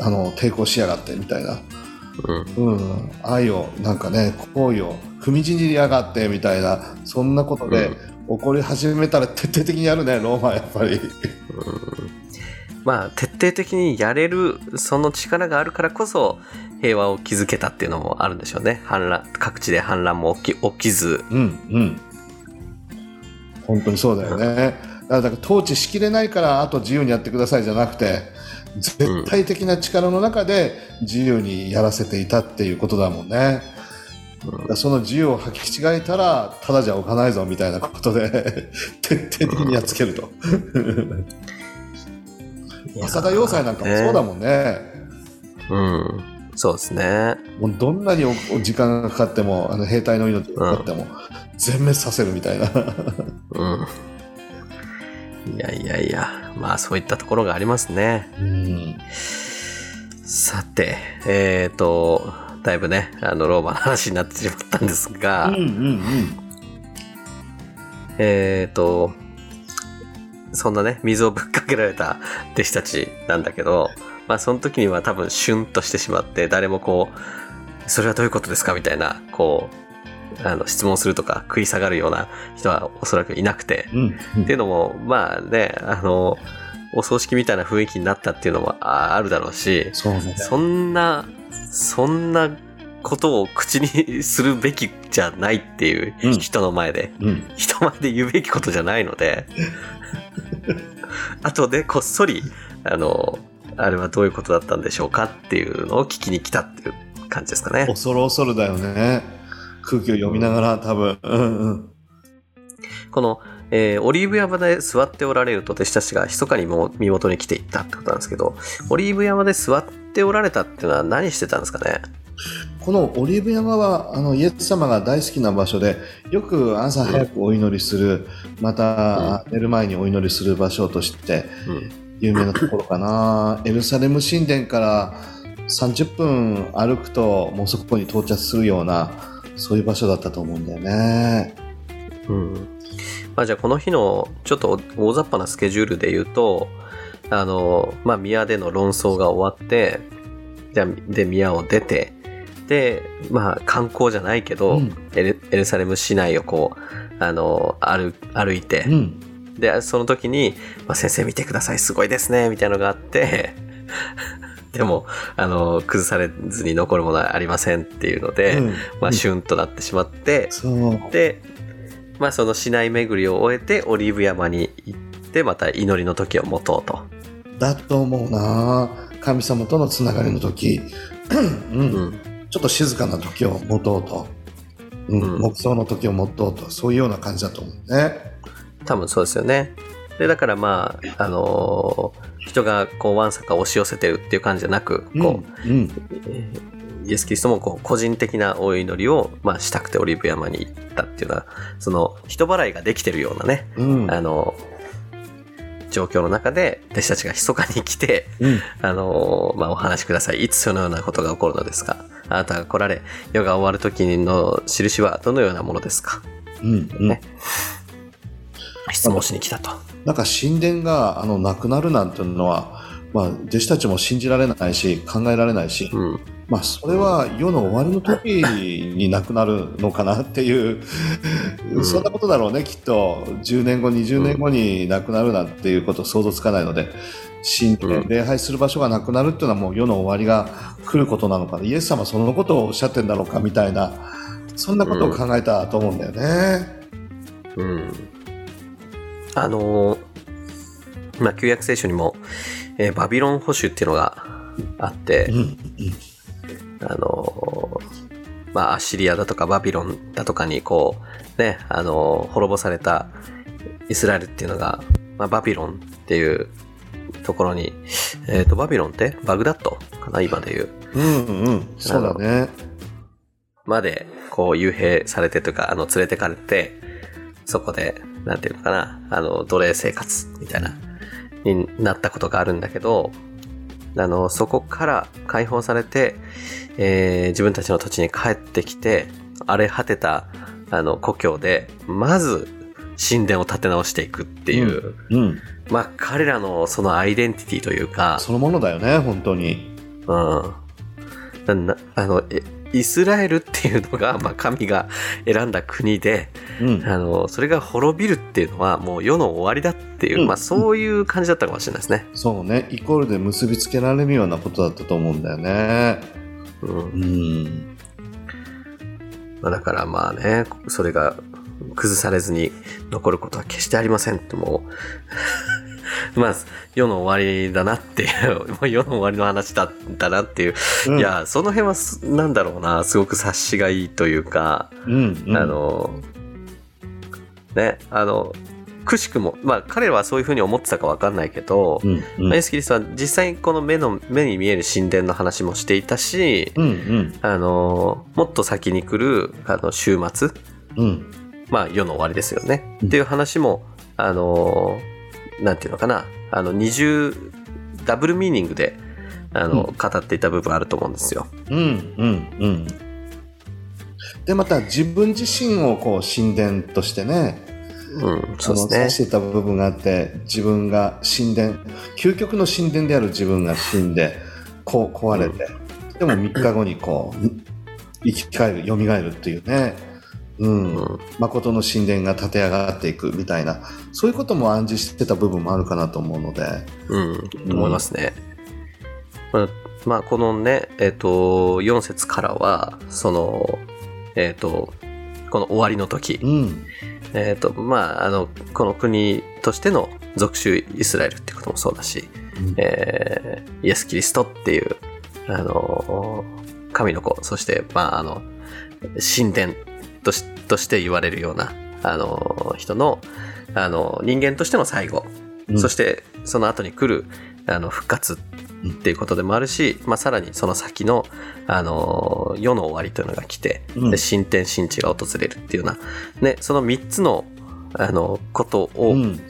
S2: あの抵抗しやがってみたいな、
S1: うん、
S2: うん、愛を、なんかね、好意を踏みにじりやがってみたいな、そんなことで、起こり始めたら徹底的にやるね、ローマはやっぱり。
S1: うんまあ、徹底的にやれる、その力があるからこそ、平和を築けたっていうのもあるんでしょうね。反乱、各地で反乱も起き起きず、
S2: うん、うん。本当にそうだよね。だからだから統治しきれないから、あと自由にやってくださいじゃなくて、絶対的な力の中で自由にやらせていたっていうことだもんね。だからその自由を履き違えたら、ただじゃ置かないぞみたいなことで、徹底的にやっつけると。浅田要塞なんかもそうだもんね。
S1: うん。そうですね。
S2: もうどんなにおお時間がかかっても、あの兵隊の命がかかっても、全滅させるみたいな。
S1: うん。いやいやいや、まあそういったところがありますね。
S2: うん
S1: さて、えっ、と、だいぶね、あの、ローマの話になってしまったんですが、
S2: うんうんうん。
S1: えっ、と、そんなね、水をぶっかけられた弟子たちなんだけど、まあその時には多分シュンとしてしまって、誰もこう、それはどういうことですか？みたいな、こう、あの、質問するとか食い下がるような人はおそらくいなくて、
S2: うん。
S1: っていうのも、まあね、あの、お葬式みたいな雰囲気になったっていうのもああるだろうし、
S2: そうね。
S1: そんな、そんなことを口にするべきじゃないっていう
S2: うん
S1: 人の前で、
S2: うん。
S1: 人前で言うべきことじゃないので、(laughs) 後でこっそり、あの、あれはどういうことだったんでしょうかっていうのを聞きに来たっていう感じですかね。
S2: 恐る恐るだよね。空気を読みながら多分。うんうん。
S1: この、えーオリーブ山で座っておられると弟子たちが密かにも身元に来ていったってことなんですけど、オリーブ山で座っておられたっていうのは何してたんですかね？
S2: このオリーブ山はあのイエス様が大好きな場所でよく朝早くお祈りする、また寝る前にお祈りする場所として
S1: うん。
S2: 有名なところかなエルサレム神殿から30分歩くともうそこに到着するようなそういう場所だったと思うんだよね。
S1: うん。まあじゃあこの日のちょっと大雑把なスケジュールで言うと、あの、まあ宮での論争が終わって、じゃあで宮を出て、で、まあ観光じゃないけど、
S2: うん。
S1: エルエルサレム市内をこう、あの、歩歩いて、
S2: うん。
S1: で、その時に、まあ、先生見てください、すごいですね、みたいなのがあって、(laughs) でも、あの、崩されずに残るものはありませんっていうので、
S2: うん。
S1: まあ、シュンとなってしまって、で、まあ、その市内巡りを終えて、オリーブ山に行って、また祈りの時を持とうと。
S2: だと思うな。神様とのつながりの時、うん。
S1: うん。
S2: ちょっと静かな時を持とうと、うん。
S1: うん。
S2: 黙想の時を持とうと。そういうような感じだと思うね。
S1: 多分そうですよね。で、だからまあ、あのー人がこう、わんさか押し寄せてるっていう感じじゃなく、こう、
S2: うん。うん。
S1: えーイエス・キリストもこう個人的なお祈りを、まあ、したくてオリーブ山に行ったっていうのは、その人払いができてるようなね、
S2: うん
S1: あの、状況の中で弟子たちが密かに来て、
S2: うん (laughs)
S1: あの、まあ、お話しください。いつそのようなことが起こるのですか？あなたが来られ、世が終わる時の印はどのようなものですか？
S2: うんうん
S1: ね質問しに来たと。
S2: なんか神殿があのなくなるなんていうのは、まあ、弟子たちも信じられないし考えられないし、
S1: うん。
S2: まあ、それは世の終わりの時になくなるのかなっていう、
S1: うん。
S2: そんなことだろうねきっと。10年後20年後になくなるなんていうこと想像つかないので神殿、
S1: うん。
S2: 礼拝する場所がなくなるっていうのはもう世の終わりが来ることなのかな。イエス様はそのことをおっしゃってんだろうかみたいなそんなことを考えたと思うんだよね。
S1: うん。あのーまあ、旧約聖書にも、えーバビロン保守っていうのがあって
S2: う、ん
S1: あのーまあ、アッシリアだとかバビロンだとかにこう、ね、あのー滅ぼされたイスラエルっていうのが、まあ、バビロンっていうところに、えっ、と、バビロンってバグダッドかな今で言う。
S2: うんうんうんそうだね。
S1: まで、こう、幽閉されてとか、あの、連れてかれて、そこで、なんていうのかな、あの、奴隷生活みたいな、になったことがあるんだけど、あの、そこから解放されて、えー自分たちの土地に帰ってきて、荒れ果てた、あの、故郷で、まず、神殿を建て直していくっていう、
S2: うん、
S1: まあ、彼らのそのアイデンティティというか、
S2: そのものだよね本当に。
S1: うん。ななあの、えイスラエルっていうのが、まあ、神が選んだ国で、
S2: うん
S1: あの、それが滅びるっていうのは、もう世の終わりだっていう、
S2: うん
S1: まあ、そういう感じだったかもしれないですね。
S2: そうね、イコールで結びつけられるようなことだったと思うんだよね。
S1: うん
S2: う。ん。
S1: まあ、だからまあね、それが崩されずに残ることは決してありませんってもう、(laughs) まあ、世の終わりだなっていう、(laughs) もう世の終わりの話だったなっていう、
S2: うん。
S1: い、や、その辺はす、なんだろうな、すごく察しがいいというか、
S2: うん、うん。
S1: あ、の、ね、あの、くしくも、まあ彼はそういうふうに思ってたかわかんないけど、
S2: うん、うん。
S1: エス・キリストは実際にこの目の、目に見える神殿の話もしていたし、
S2: うん、うん、
S1: あの、もっと先に来る、あの、週末、
S2: うん、
S1: まあ世の終わりですよね。
S2: うん。
S1: っていう話も、あの、なんていうのかな、あの、二重、ダブルミーニングで、あの、
S2: うん。
S1: 語っていた部分あると思うんですよ。
S2: うん、うん、うん。で、また自分自身をこう神殿としてね、
S1: うん、そうです
S2: 指してた部分があって自分が神殿究極の神殿である自分が死んでこう壊れて、でも3日後にこう生き返る蘇るっていうね、うん。
S1: ね。うん
S2: 誠の神殿が建て上がっていくみたいなそういうことも暗示してた部分もあるかなと思うので。
S1: うん、思いますね。まあ、まあ、このね、えっ、と、4節からは、その、えっ、と、この終わりの時、
S2: うん。
S1: えっ、と、まあ、あの、この国としての属州イスラエルってこともそうだし、えーイエス・キリストっていう、あの、神の子、そして、まあ、あの、神殿としとして言われるような、あの、人の、あの、人間としての最後、
S2: うん。
S1: そしてその後に来るあの復活っていうことでもあるし、まあ、さらにその先の、あの世の終わりというのが来て、
S2: うん。
S1: で新天新地が訪れるっていうような、ね、その3つのあのことを
S2: うん。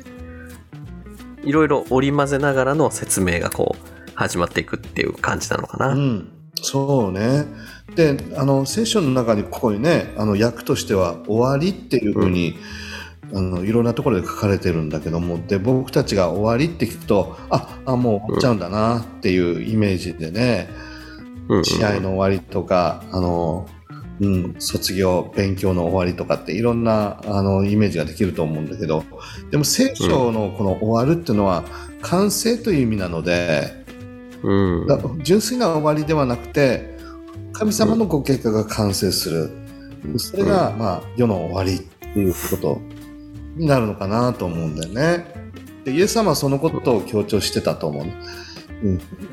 S1: いろいろ織り交ぜながらの説明がこう始まっていくっていう感じなのかな。
S2: うん、そうね。で、あの、聖書の中にここにね、あの、訳としては終わりっていうふうに、あの、いろんなところで書かれてるんだけども、で、僕たちが終わりって聞くと、あ、あ、もう終わっちゃうんだなっていうイメージでね、
S1: うん。うん
S2: 試合の終わりとか、あの、うん、卒業、勉強の終わりとかっていろんなあのイメージができると思うんだけど、でも聖書のこの終わるっていうのは完成という意味なので、
S1: うん。
S2: だ純粋な終わりではなくて神様のご計画が完成する、それが、まあ、世の終わりっていうことになるのかなと思うんだよね。でイエス様はそのことを強調してたと思う、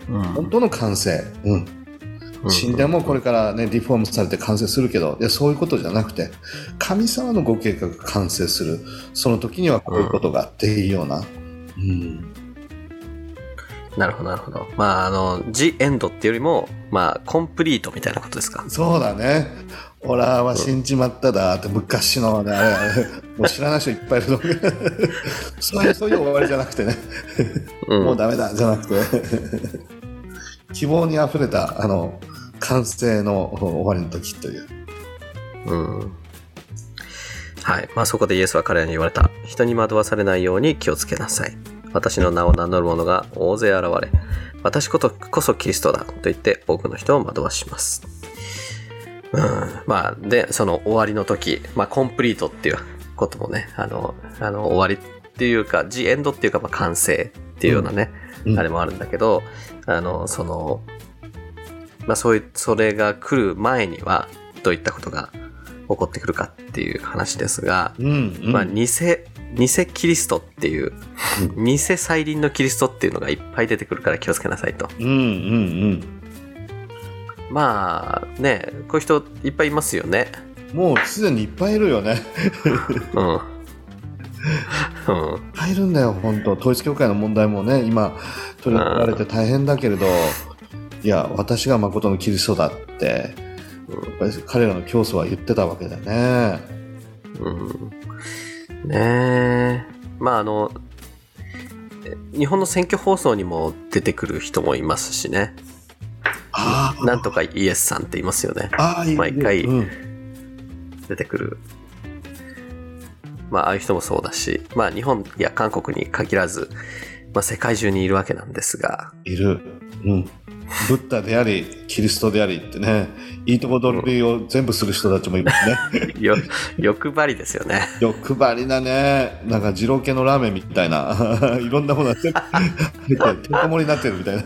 S1: うん。
S2: 本当の完成、うん、神殿もこれからねリフォームされて完成するけどいやそういうことじゃなくて神様のご計画が完成する。その時にはこういうことがっていうような、うん、
S1: なるほどなるほど。まああの「ジ・エンド」っていうよりもまあコンプリートみたいなことですか？
S2: そうだね。オラは死んじまっただって昔のね、あれ、(laughs) もう知らない人いっぱいいる (laughs) そういう、そういう終わりじゃなくてね、
S1: うん
S2: もうダメだじゃなくて、希望にあふれた、あの、完成の終わりの時という。
S1: うんはい。まあそこでイエスは彼らに言われた。人に惑わされないように気をつけなさい。私の名を名乗る者が大勢現れ、私ことこそキリストだと言って多くの人を惑わします。うん。まあ、で、その終わりの時、まあコンプリートっていうこともね、あの、あの終わりっていうか、ジエンドっていうか、まあ完成っていうようなね、
S2: うん
S1: あれもあるんだけど、あの、その、まあそういう、それが来る前には、どういったことが起こってくるかっていう話ですが、
S2: うん、うん。
S1: まあ偽、偽キリストっていう、(laughs) 偽再臨のキリストっていうのがいっぱい出てくるから気をつけなさいと。
S2: うん、うん、
S1: まあね、こういう人いっぱいいますよね。
S2: うん。もうすでにいっぱいいるよね。(laughs)
S1: うん。
S2: ぱいいるんだよ、本当統一教会の問題もね、今、取り上げられて大変だけれど、いや、私が誠のキリストだって、やっぱり彼らの教祖は言ってたわけだよね。
S1: うんねえ。まああの、え日本の選挙放送にも出てくる人もいますしね。
S2: あ
S1: なんとかイエスさんって言いますよね。毎回
S2: うん、
S1: 出てくる。まあああいう人もそうだし、まあ日本や韓国に限らず、まあ世界中にいるわけなんですが、
S2: いる。うん。ブッダであり、キリストでありってね、いいとこ取りを全部する人たちもいますね。(laughs)
S1: よ、欲張りですよね。(laughs)
S2: 欲張りなね、なんか二郎系のラーメンみたいな、(laughs) いろんなものが全部入っててんこ盛りになってるみたいな。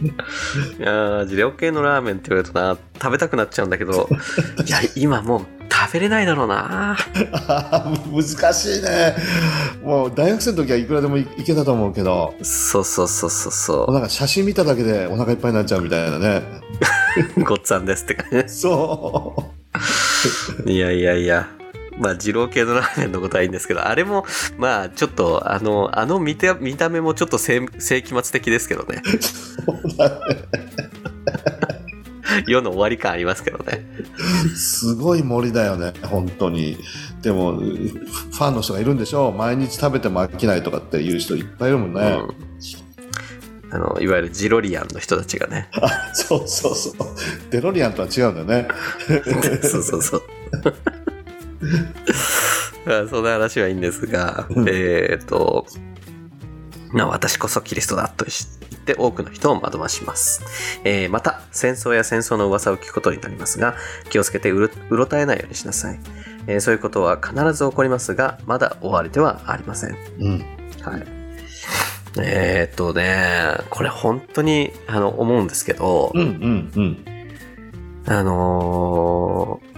S1: いやー、二両系のラーメンって言われるとな、食べたくなっちゃうんだけど、いや、今もう食べれないだろうな。(laughs)
S2: 難しいね。もう大学生の時はいくらでもいいけたと思うけど、
S1: そうそうそうそうそ
S2: なんか写真見ただけでお腹いっぱいになっちゃうみたいなね。
S1: う。(laughs) ごっつぁんですって感じ。
S2: そ
S1: いやいやいや。まあ、二郎系のラーメンのことはいいんですけど、あれも、まあ、ちょっと、あの、あの見て見た目もちょっと世世紀末的ですけどね。世の終わり感ありますけどね。
S2: すごい森だよね、本当に。でも、ファンの人がいるんでしょう。毎日食べても飽きないとかっていう人いっぱいいるもんね。
S1: うん。あの、いわゆるジロリアンの人たちがね。
S2: あ、そうそうそう。デロリアンとは違うんだよね。(laughs)
S1: そうそうそう。まあそんな話はいいんですが、
S2: うん
S1: えっと、まあ私こそキリストだと言って多くの人を惑わします。えーまた、戦争や戦争の噂を聞くことになりますが、気をつけてうろうろたえないようにしなさい。えーそういうことは必ず起こりますが、まだ終わりではありません。
S2: うん。
S1: はい。えーっとね、これ本当にあの思うんですけど、
S2: うんうんうん。
S1: あのー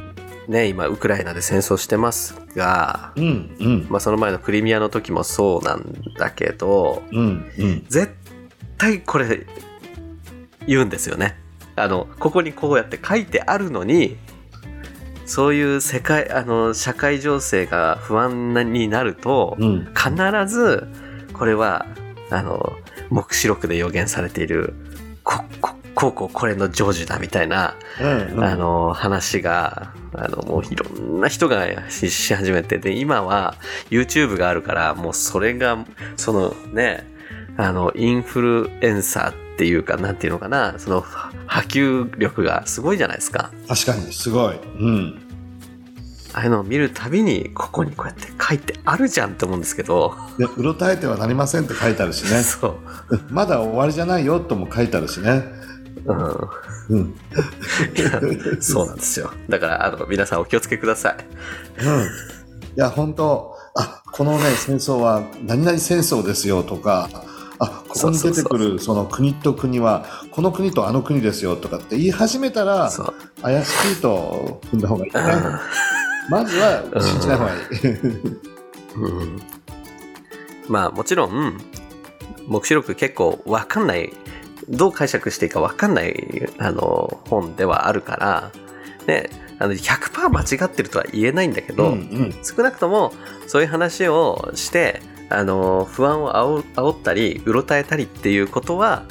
S1: ね、今ウクライナで戦争してますが、
S2: うんうん。
S1: まあ、その前のクリミアの時もそうなんだけど、
S2: うんうん。
S1: 絶対これ言うんですよね。あの、ここにこうやって書いてあるのに、そういう世界、あの、社会情勢が不安になると、
S2: うん。
S1: 必ず、これは、あの、目視録で予言されている、こ、こ、こうこうこれの成就だみたいな、
S2: うんうん。
S1: あの、話が、あの、もういろんな人がしし始めて、で、今は YouTube があるから、もうそれが、そのね、あの、インフルエンサーっていうか、なんていうのかな、その、波及力がすごいじゃないですか。
S2: 確かに、すごい。うん。
S1: ああいうのを見るたびに、ここにこうやって書いてあるじゃんって思うんですけど、
S2: で、うろたえてはなりませんって書いてあるしね。(laughs)
S1: そう。
S2: まだ終わりじゃないよとも書いてあるしね。
S1: うん。そうなんですよ。だから、あの、皆さんお気をつけください。
S2: うん。いや、本当あ、このね、戦争は何々戦争ですよとか、あ、ここに出てくるその国と国は、この国とあの国ですよとかって言い始めたら。怪しいと踏んだ方がいいね。
S1: うん
S2: まずは信じない方がいい。
S1: うんまあもちろん目視録結構わかんないどう解釈していいかわかんないあの本ではあるから、ね、あの100%間違ってるとは言えないんだけど、
S2: うんうん
S1: 少なくともそういう話をしてあの不安をあお煽ったりうろたえたりっていうことは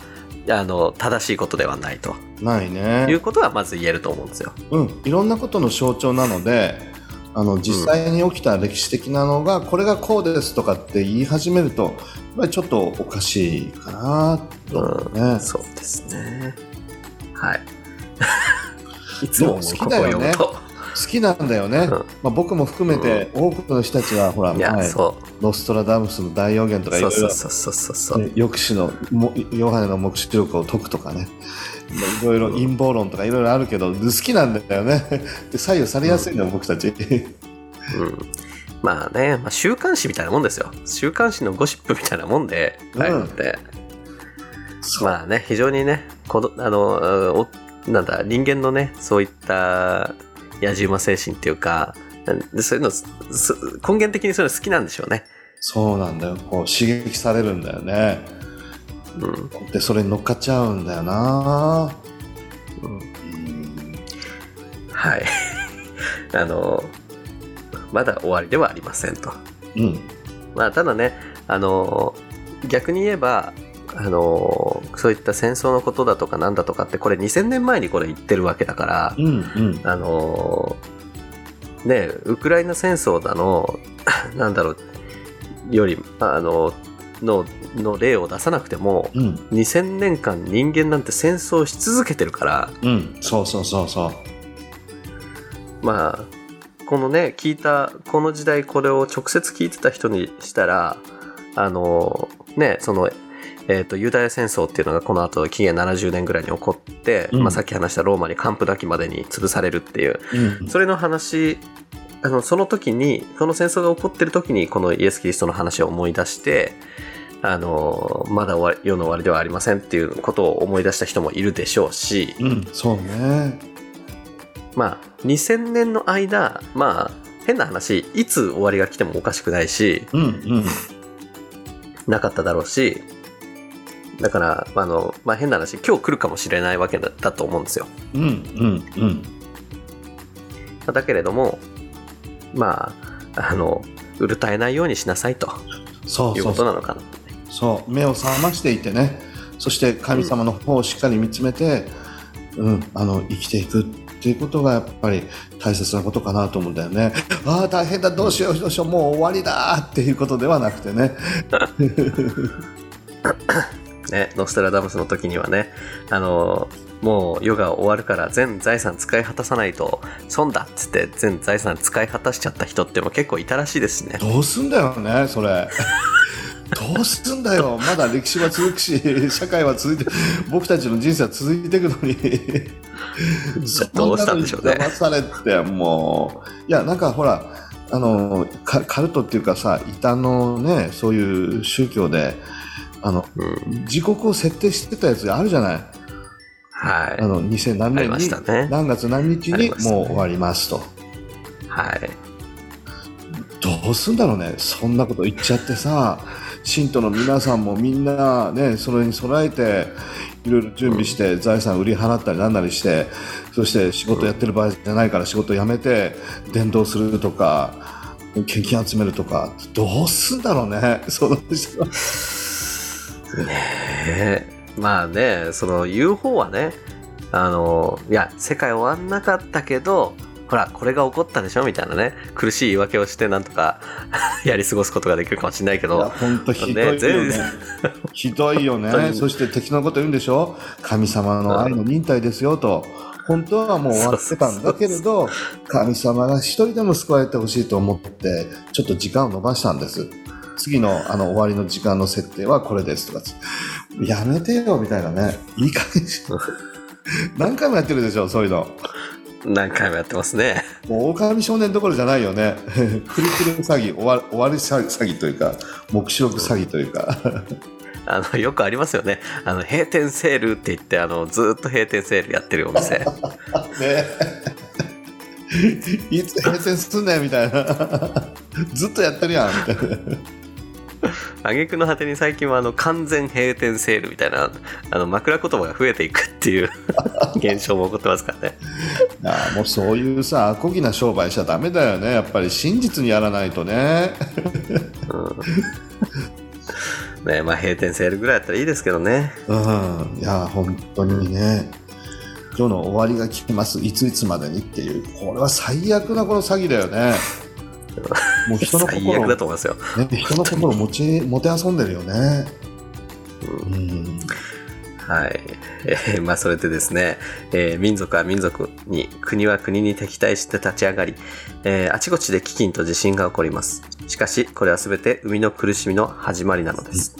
S1: あの正しいことではないと
S2: ない
S1: い
S2: ね。
S1: うことはまず言えると思うんですよ。
S2: うん。いろんなことの象徴なので、あの、実際に起きた歴史的なのが、これがこうですとかって言い始めると、ぱりちょっとおかしいかなと思うね。
S1: そうですね。はい。(laughs) いつも
S2: 好きだよね。好きなんだよね。
S1: うん
S2: まあ、僕も含めて、多くの人たちは、ほら、前、
S1: そう。
S2: ノストラダムスの大予言とかいろいろ抑止のもヨハネの目視力を解くとかねいろいろ陰謀論とかいろいろあるけど好きなんだよね (laughs) で左右されやすいのよ、僕たち
S1: うん。まあね、まあ、週刊誌みたいなもんですよ。週刊誌のゴシップみたいなもんで、
S2: うん
S1: ああいうのって。
S2: そう
S1: まあね、非常にね、この、あの、おなんだ、人間のね、そういった野じ馬精神っていうか、でそういうの、す根源的にそういうの好きなんでしょうね。
S2: そうなんだよこう刺激されるんだよね
S1: うん。
S2: でそれに乗っかっちゃうんだよな
S1: うん
S2: うん
S1: はい。(laughs) あの、まだ終わりではありませんと。
S2: うん。
S1: まあ、ただね、あの、逆に言えば、あの、そういった戦争のことだとかなんだとかって、これ2000年前にこれ言ってるわけだから、
S2: うんうん。
S1: あの、ね、ウクライナ戦争だの、(laughs) なんだろう、より、あの、の、の例を出さなくても、
S2: うん。
S1: 2000年間人間なんて戦争し続けてるから、
S2: うんそうそうそうそう
S1: まあ、このね、聞いた、この時代これを直接聞いてた人にしたら、あの、ね、その、えっ、と、ユダヤ戦争っていうのがこの後、紀元70年ぐらいに起こって、
S2: うん。
S1: まあさっき話したローマに完膚なきまでに潰されるっていう、
S2: うん。
S1: それの話、あの、その時に、この戦争が起こってる時に、このイエス・キリストの話を思い出して、あの、まだ世の終わりではありませんっていうことを思い出した人もいるでしょうし、
S2: うんそうね
S1: まあ、2000年の間、まあ、変な話、いつ終わりが来てもおかしくないし、
S2: うんうん。
S1: なかっただろうし、だから、あの、まあ変な話、今日来るかもしれないわけだだと思うんですよ。
S2: うんうんうん。
S1: だけれども、まあ、あの、うるたえないようにしなさいと。いう
S2: そうそう
S1: ことなのかな。
S2: そう。目を覚ましていてね。そして神様の方をしっかり見つめて、うんあの生きていくっていうことがやっぱり大切なことかなと思うんだよね。ああ大変だ。どうしようどうしよう。もう終わりだっていうことではなくてね。(laughs)
S1: ね、ノストラダムスの時にはね、あの、もう世が終わるから全財産使い果たさないと損だっつって全財産使い果たしちゃった人っても結構いたらしいですね。
S2: どうすんだよねそれ。(laughs) どうすんだよ。まだ歴史は続くし社会は続いて僕たちの人生は続いていくのに
S1: どうしたんでしょうね
S2: 騙されてもういやなんかほらあのカカルトっていうかさ異端のねそういう宗教であの
S1: うん。
S2: 時刻を設定してたやつあるじゃない？
S1: はい。
S2: あの2000何年に、
S1: したね。
S2: 何月何日にもう終わりますと。
S1: はい。
S2: どうすんだろうね、そんなこと言っちゃってさ、信徒の皆さんもみんなね、それに備えて、いろいろ準備して、財産売り払ったりなんなりして、そして仕事やってる場合じゃないから仕事辞めて、伝道するとか、献金集めるとか、どうすんだろうね、その人は。
S1: ねまあね、その言う方はね、あの、いや、世界終わんなかったけど、ほら、これが起こったでしょみたいなね、苦しい言い訳をしてなんとか (laughs) やり過ごすことができるかもしれないけ
S2: いや、
S1: ど、
S2: 本当ひどいよね。
S1: 全
S2: ひどいよね。
S1: に (laughs)
S2: そして敵のこと言うんでしょ？神様の愛の忍耐ですよと。本当はもう終わってたんだけれど、神様が一人でも救われてほしいと思って、ちょっと時間を延ばしたんです。次のあの終わりの時間の設定はこれですとか。やめてよみたいなね。いい加減にし (laughs) 何回もやってるでしょ、そういうの。
S1: 何回もやってますね。
S2: もう狼少年どころじゃないよね。(laughs) クリクリ詐欺、終わ終わり詐欺というか、目視録詐欺というか。(laughs)
S1: あの、よくありますよね。あの、閉店セールって言って、あの、ずっと閉店セールやってるお店。(laughs)
S2: ねいつ閉店すんねんみたいなずっとやってるやんみたいな
S1: 挙句の果てに最近はあの完全閉店セールみたいなあの枕言葉が増えていくっていう (laughs) 現象も起こってますからね。
S2: いやもうそういうさアコギな商売しちゃダメだよね。やっぱり真実にやらないとね。
S1: うん、ねまあ閉店セールぐらいだったらいいですけどね。
S2: うん。いや本当にね。今日の終わりが来ます。いついつまでにっていう。これは最悪なこの詐欺だよねもう人の (laughs)
S1: 最
S2: 心を、
S1: 悪だと思いますよ。
S2: ね、人の心を持ち (laughs) もてあそんでるよね
S1: うん
S2: うん
S1: はい。えーまあ、それでですね、えー民族は民族に、国は国に敵対して立ち上がり、えーあちこちで飢饉と地震が起こります。しかし、これはすべて生みの苦しみの始まりなのです。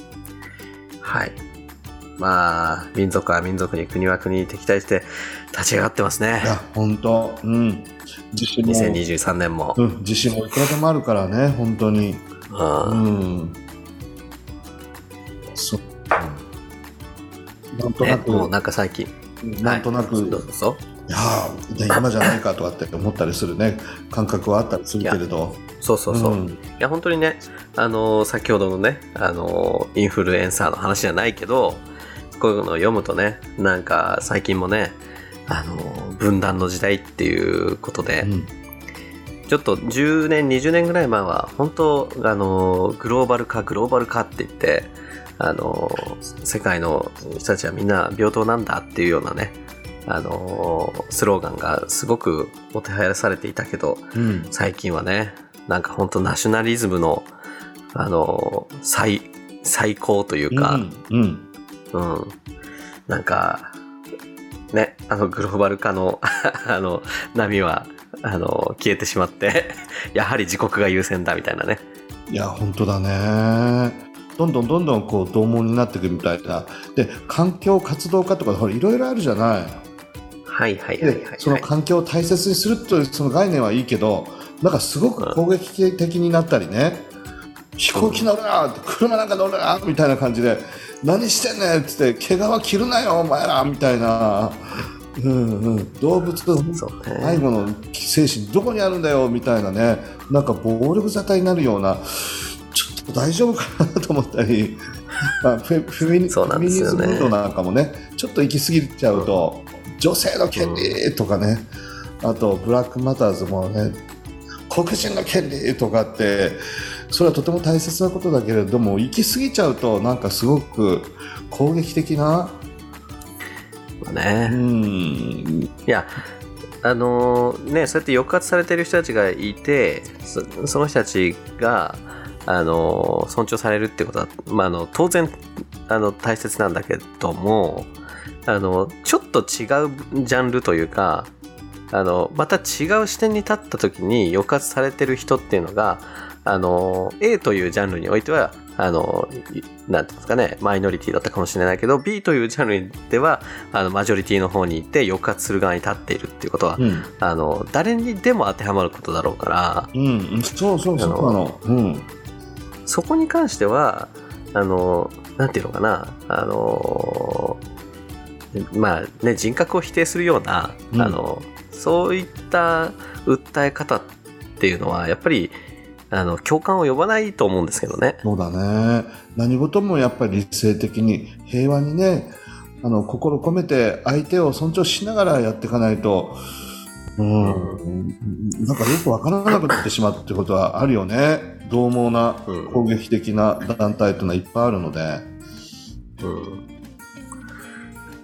S1: はい。まあ、民族は民族に、国は国に敵対して立ち上がってますね
S2: い。や本当うん地震も
S1: 2023年も。
S2: うん、地震もいくらでもあるからね、本当に。
S1: う
S2: うんん。そう。なんと
S1: ね
S2: なく、
S1: もうなんか最近。
S2: なんとなく、
S1: はいどうぞ。
S2: いや今じゃないかとかって思ったりするね、感覚はあったりするけれど。
S1: そうそうそう。
S2: ん
S1: いや本当にね、あのー先ほどのね、あのーインフルエンサーの話じゃないけど、こういうのを読むとね、なんか最近もね、あのー分断の時代っていうことで、
S2: うん
S1: ちょっと10年、20年ぐらい前は、本当、あのーグローバル化、グローバル化って言って、あのー世界の人たちはみんな平等なんだっていうようなね、あのースローガンがすごくもてはやされていたけど、
S2: うん。
S1: 最近はね、なんか本当ナショナリズムの、あの、最、最高というか、
S2: うん。うん。
S1: うん、なんか、ね、あのグローバル化の、(laughs) あの、波は、あの、消えてしまって、(laughs) やはり自国が優先だみたいなね。
S2: いや、本当だね。どんどんどんどんこう、同門になっていくみたいな。で、環境活動家とか、ほら、いろいろあるじゃない。
S1: はいはいはいはい。
S2: その環境を大切にするというその概念はいいけどなんかすごく攻撃的になったりね、飛行機乗るなって車なんか乗るなみたいな感じで何してんねんっつって毛皮切るなよお前らみたいな、うんうん、動物
S1: そうね。
S2: 愛護の精神どこにあるんだよみたいなね。なんか暴力沙汰になるような。ちょっと大丈夫かなと思ったり、まあ、フェフェミニズム運動なんかもね。ちょっと行き過ぎちゃうと、女性の権利とかね、あとブラックマターズもね黒人の権利とかってそれはとても大切なことだけれども行き過ぎちゃうとなんかすごく攻撃的な、
S1: ね。
S2: ん、
S1: いや、あのーね、そうやって抑圧されてる人たちがいて、そその人たちが、あのー尊重されるってことは、まあ、あの当然あの大切なんだけども、あの、ちょっと違うジャンルというか、あの、また違う視点に立った時に抑圧されてる人っていうのが、あの、A というジャンルにおいては、あの、いなんていうんですかね、マイノリティだったかもしれないけど、B というジャンルでは、あの、マジョリティの方に行って抑圧する側に立っているっていうことは、
S2: うん。
S1: あの、誰にでも当てはまることだろうから、
S2: うん。そうそうそうなの。うん。
S1: そこに関しては、あの、なんていうのかな、あの、まあね、人格を否定するような、
S2: うん
S1: あの、そういった訴え方っていうのは、やっぱり、あの、共感を呼ばないと思うんですけどね。
S2: そうだね。何事もやっぱり理性的に平和にね、あの、心込めて相手を尊重しながらやっていかないと、うん、なんかよくわからなくなってしまうってことはあるよね。獰猛な
S1: うん
S2: 攻撃的な団体というのはいっぱいあるので。
S1: うん。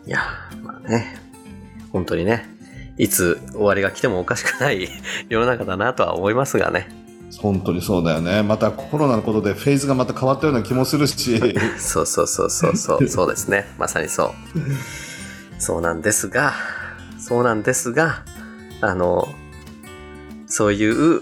S1: いや、まあね、本当にね、いつ終わりが来てもおかしくない (laughs) 世の中だなとは思いますがね。
S2: 本当にそうだよね。またコロナのことでフェーズがまた変わったような気もするし。(laughs)
S1: そうそうそうそうそう、(laughs) そうですね。まさにそう。そうなんですが、そうなんですが、あの、そういう、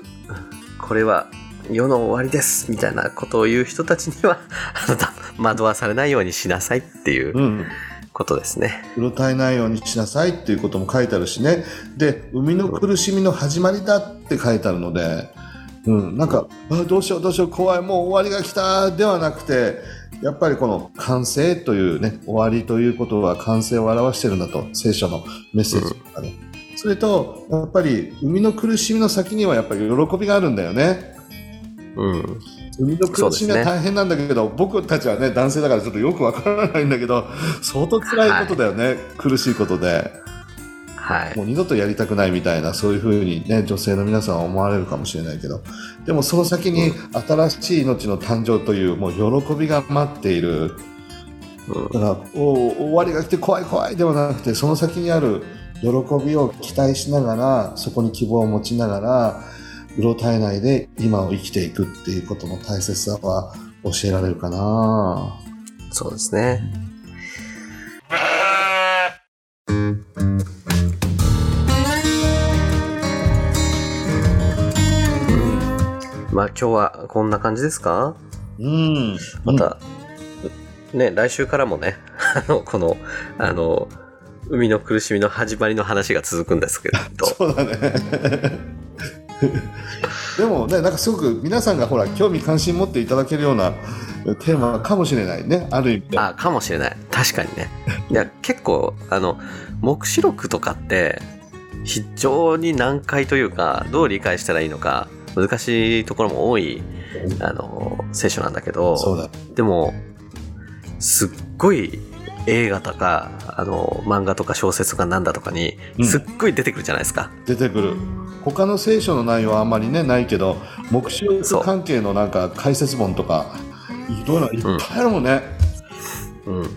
S1: これは世の終わりです、みたいなことを言う人たちには、あなた、惑わされないようにしなさいっていう
S2: うん。
S1: ことですね。
S2: うろたえないようにしなさいっていうことも書いてあるしね。で、生みの苦しみの始まりだって書いてあるので、うん、なんか、あどうしようどうしよう怖い、もう終わりが来たではなくて、やっぱりこの完成というね、終わりということは完成を表してるんだと、聖書のメッセージとかで。それと、やっぱり、生みの苦しみの先にはやっぱり喜びがあるんだよね。
S1: うん。
S2: 生みの苦しみは大変なんだけど、僕たちはね、男性だからちょっとよくわからないんだけど、相当辛いことだよね、苦しいことで。
S1: はい。
S2: もう二度とやりたくないみたいな、そういうふうにね、女性の皆さんは思われるかもしれないけど、でもその先に新しい命の誕生という、もう喜びが待っている。
S1: うん
S2: だから、お終わりが来て怖い怖いではなくて、その先にある喜びを期待しながら、そこに希望を持ちながら、うろたえないで今を生きていくっていうことの大切さは教えられるかな
S1: そうですね。まあ今日はこんな感じですか？
S2: うん。
S1: また、ね、来週からもね、(laughs) あの、この、あの、海の苦しみの始まりの話が続くんですけど、(laughs)
S2: そうだね。でもね、なんかすごく皆さんがほら、興味関心持っていただけるようなテーマかもしれないね、ある意味で。
S1: あ、かもしれない。確かにね。いや、結構、あの、目視録とかって、非常に難解というか、どう理解したらいいのか、難しいところも多い、あの、聖書なんだけど、
S2: そうだ。
S1: でも、すっごい映画とか、あの、漫画とか小説とかなんだとかに
S2: う、ん
S1: すっごい出てくるじゃないですか。
S2: 出てくる。他の聖書の内容はあんまりね、ないけど、目視録関係のなんか解説本とか、いろいろいっぱいあるもんね。
S1: うん。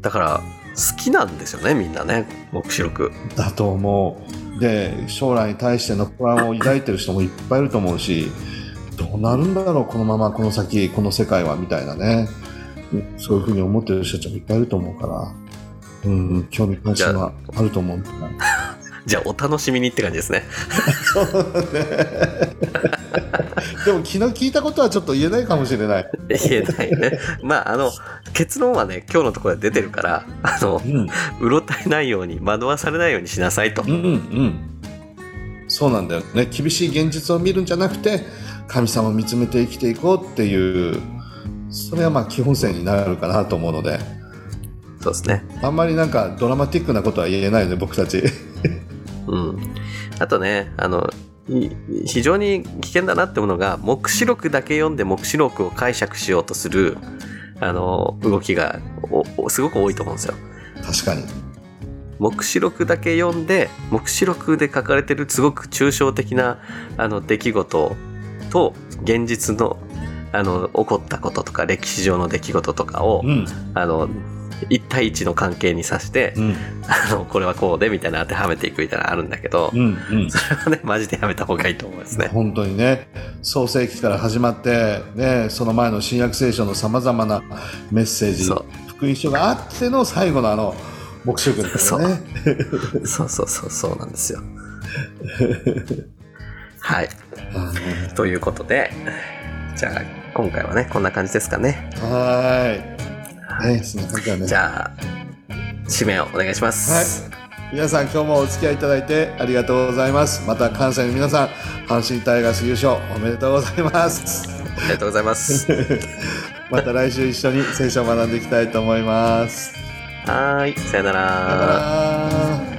S1: だから、好きなんですよね、みんなね、目視録。
S2: だと思う。で、将来に対しての不安を抱いてる人もいっぱいいると思うし、どうなるんだろう、このまま、この先、この世界は、みたいなね。うんそういうふうに思ってる人たちもいっぱいいると思うから、うん、興味関心はあると思うんだな。(laughs)
S1: じゃあ、お楽しみにって感じですね。(laughs)
S2: でも昨日聞いたことはちょっと言えないかもしれない。
S1: 言えないね。まあ、あの、結論はね、今日のところで出てるから、あの
S2: う、ん、
S1: うろたえないように、惑わされないようにしなさいと
S2: うん、。うん。そうなんだよね。厳しい現実を見るんじゃなくて、神様を見つめて生きていこうっていう、それはまあ基本線になるかなと思うので、
S1: そうですね。
S2: あんまりなんかドラマティックなことは言えないよね、僕たち。(laughs)
S1: うん。あとね、あの、い非常に危険だなってものが、目視録だけ読んで目視録を解釈しようとする、あの、動きがおおすごく多いと思うんですよ。
S2: 確かに。
S1: 目視録だけ読んで、目視録で書かれてるすごく抽象的な、あの、出来事と、現実の、あの、起こったこととか、歴史上の出来事とかを
S2: う、ん。
S1: あの、一対一の関係にさして、
S2: うん。
S1: あの、これはこうで、みたいな当てはめていくみたいなのあるんだけど、
S2: うん。うん。
S1: それはね、マジでやめた方がいいと思いますね。
S2: 本当にね、創世記から始まって、ね、その前の新約聖書のさまざまなメッセージ福音書があっての最後のあの、黙食だからね。
S1: そうそうそう、そうなんですよ。(laughs) はい。ということで、じゃあ、今回はね、こんな感じですかね。
S2: はーい。ね、そんな感じだね。
S1: じゃあ、締めをお願いします。
S2: 皆さん今日もお付き合いいただいてありがとうございます。また関西の皆さん、阪神タイガース優勝おめでとうございます。
S1: ありがとうございます。(laughs)
S2: また来週一緒に聖書を学んでいきたいと思います。
S1: はーい、さよな
S2: さよなら。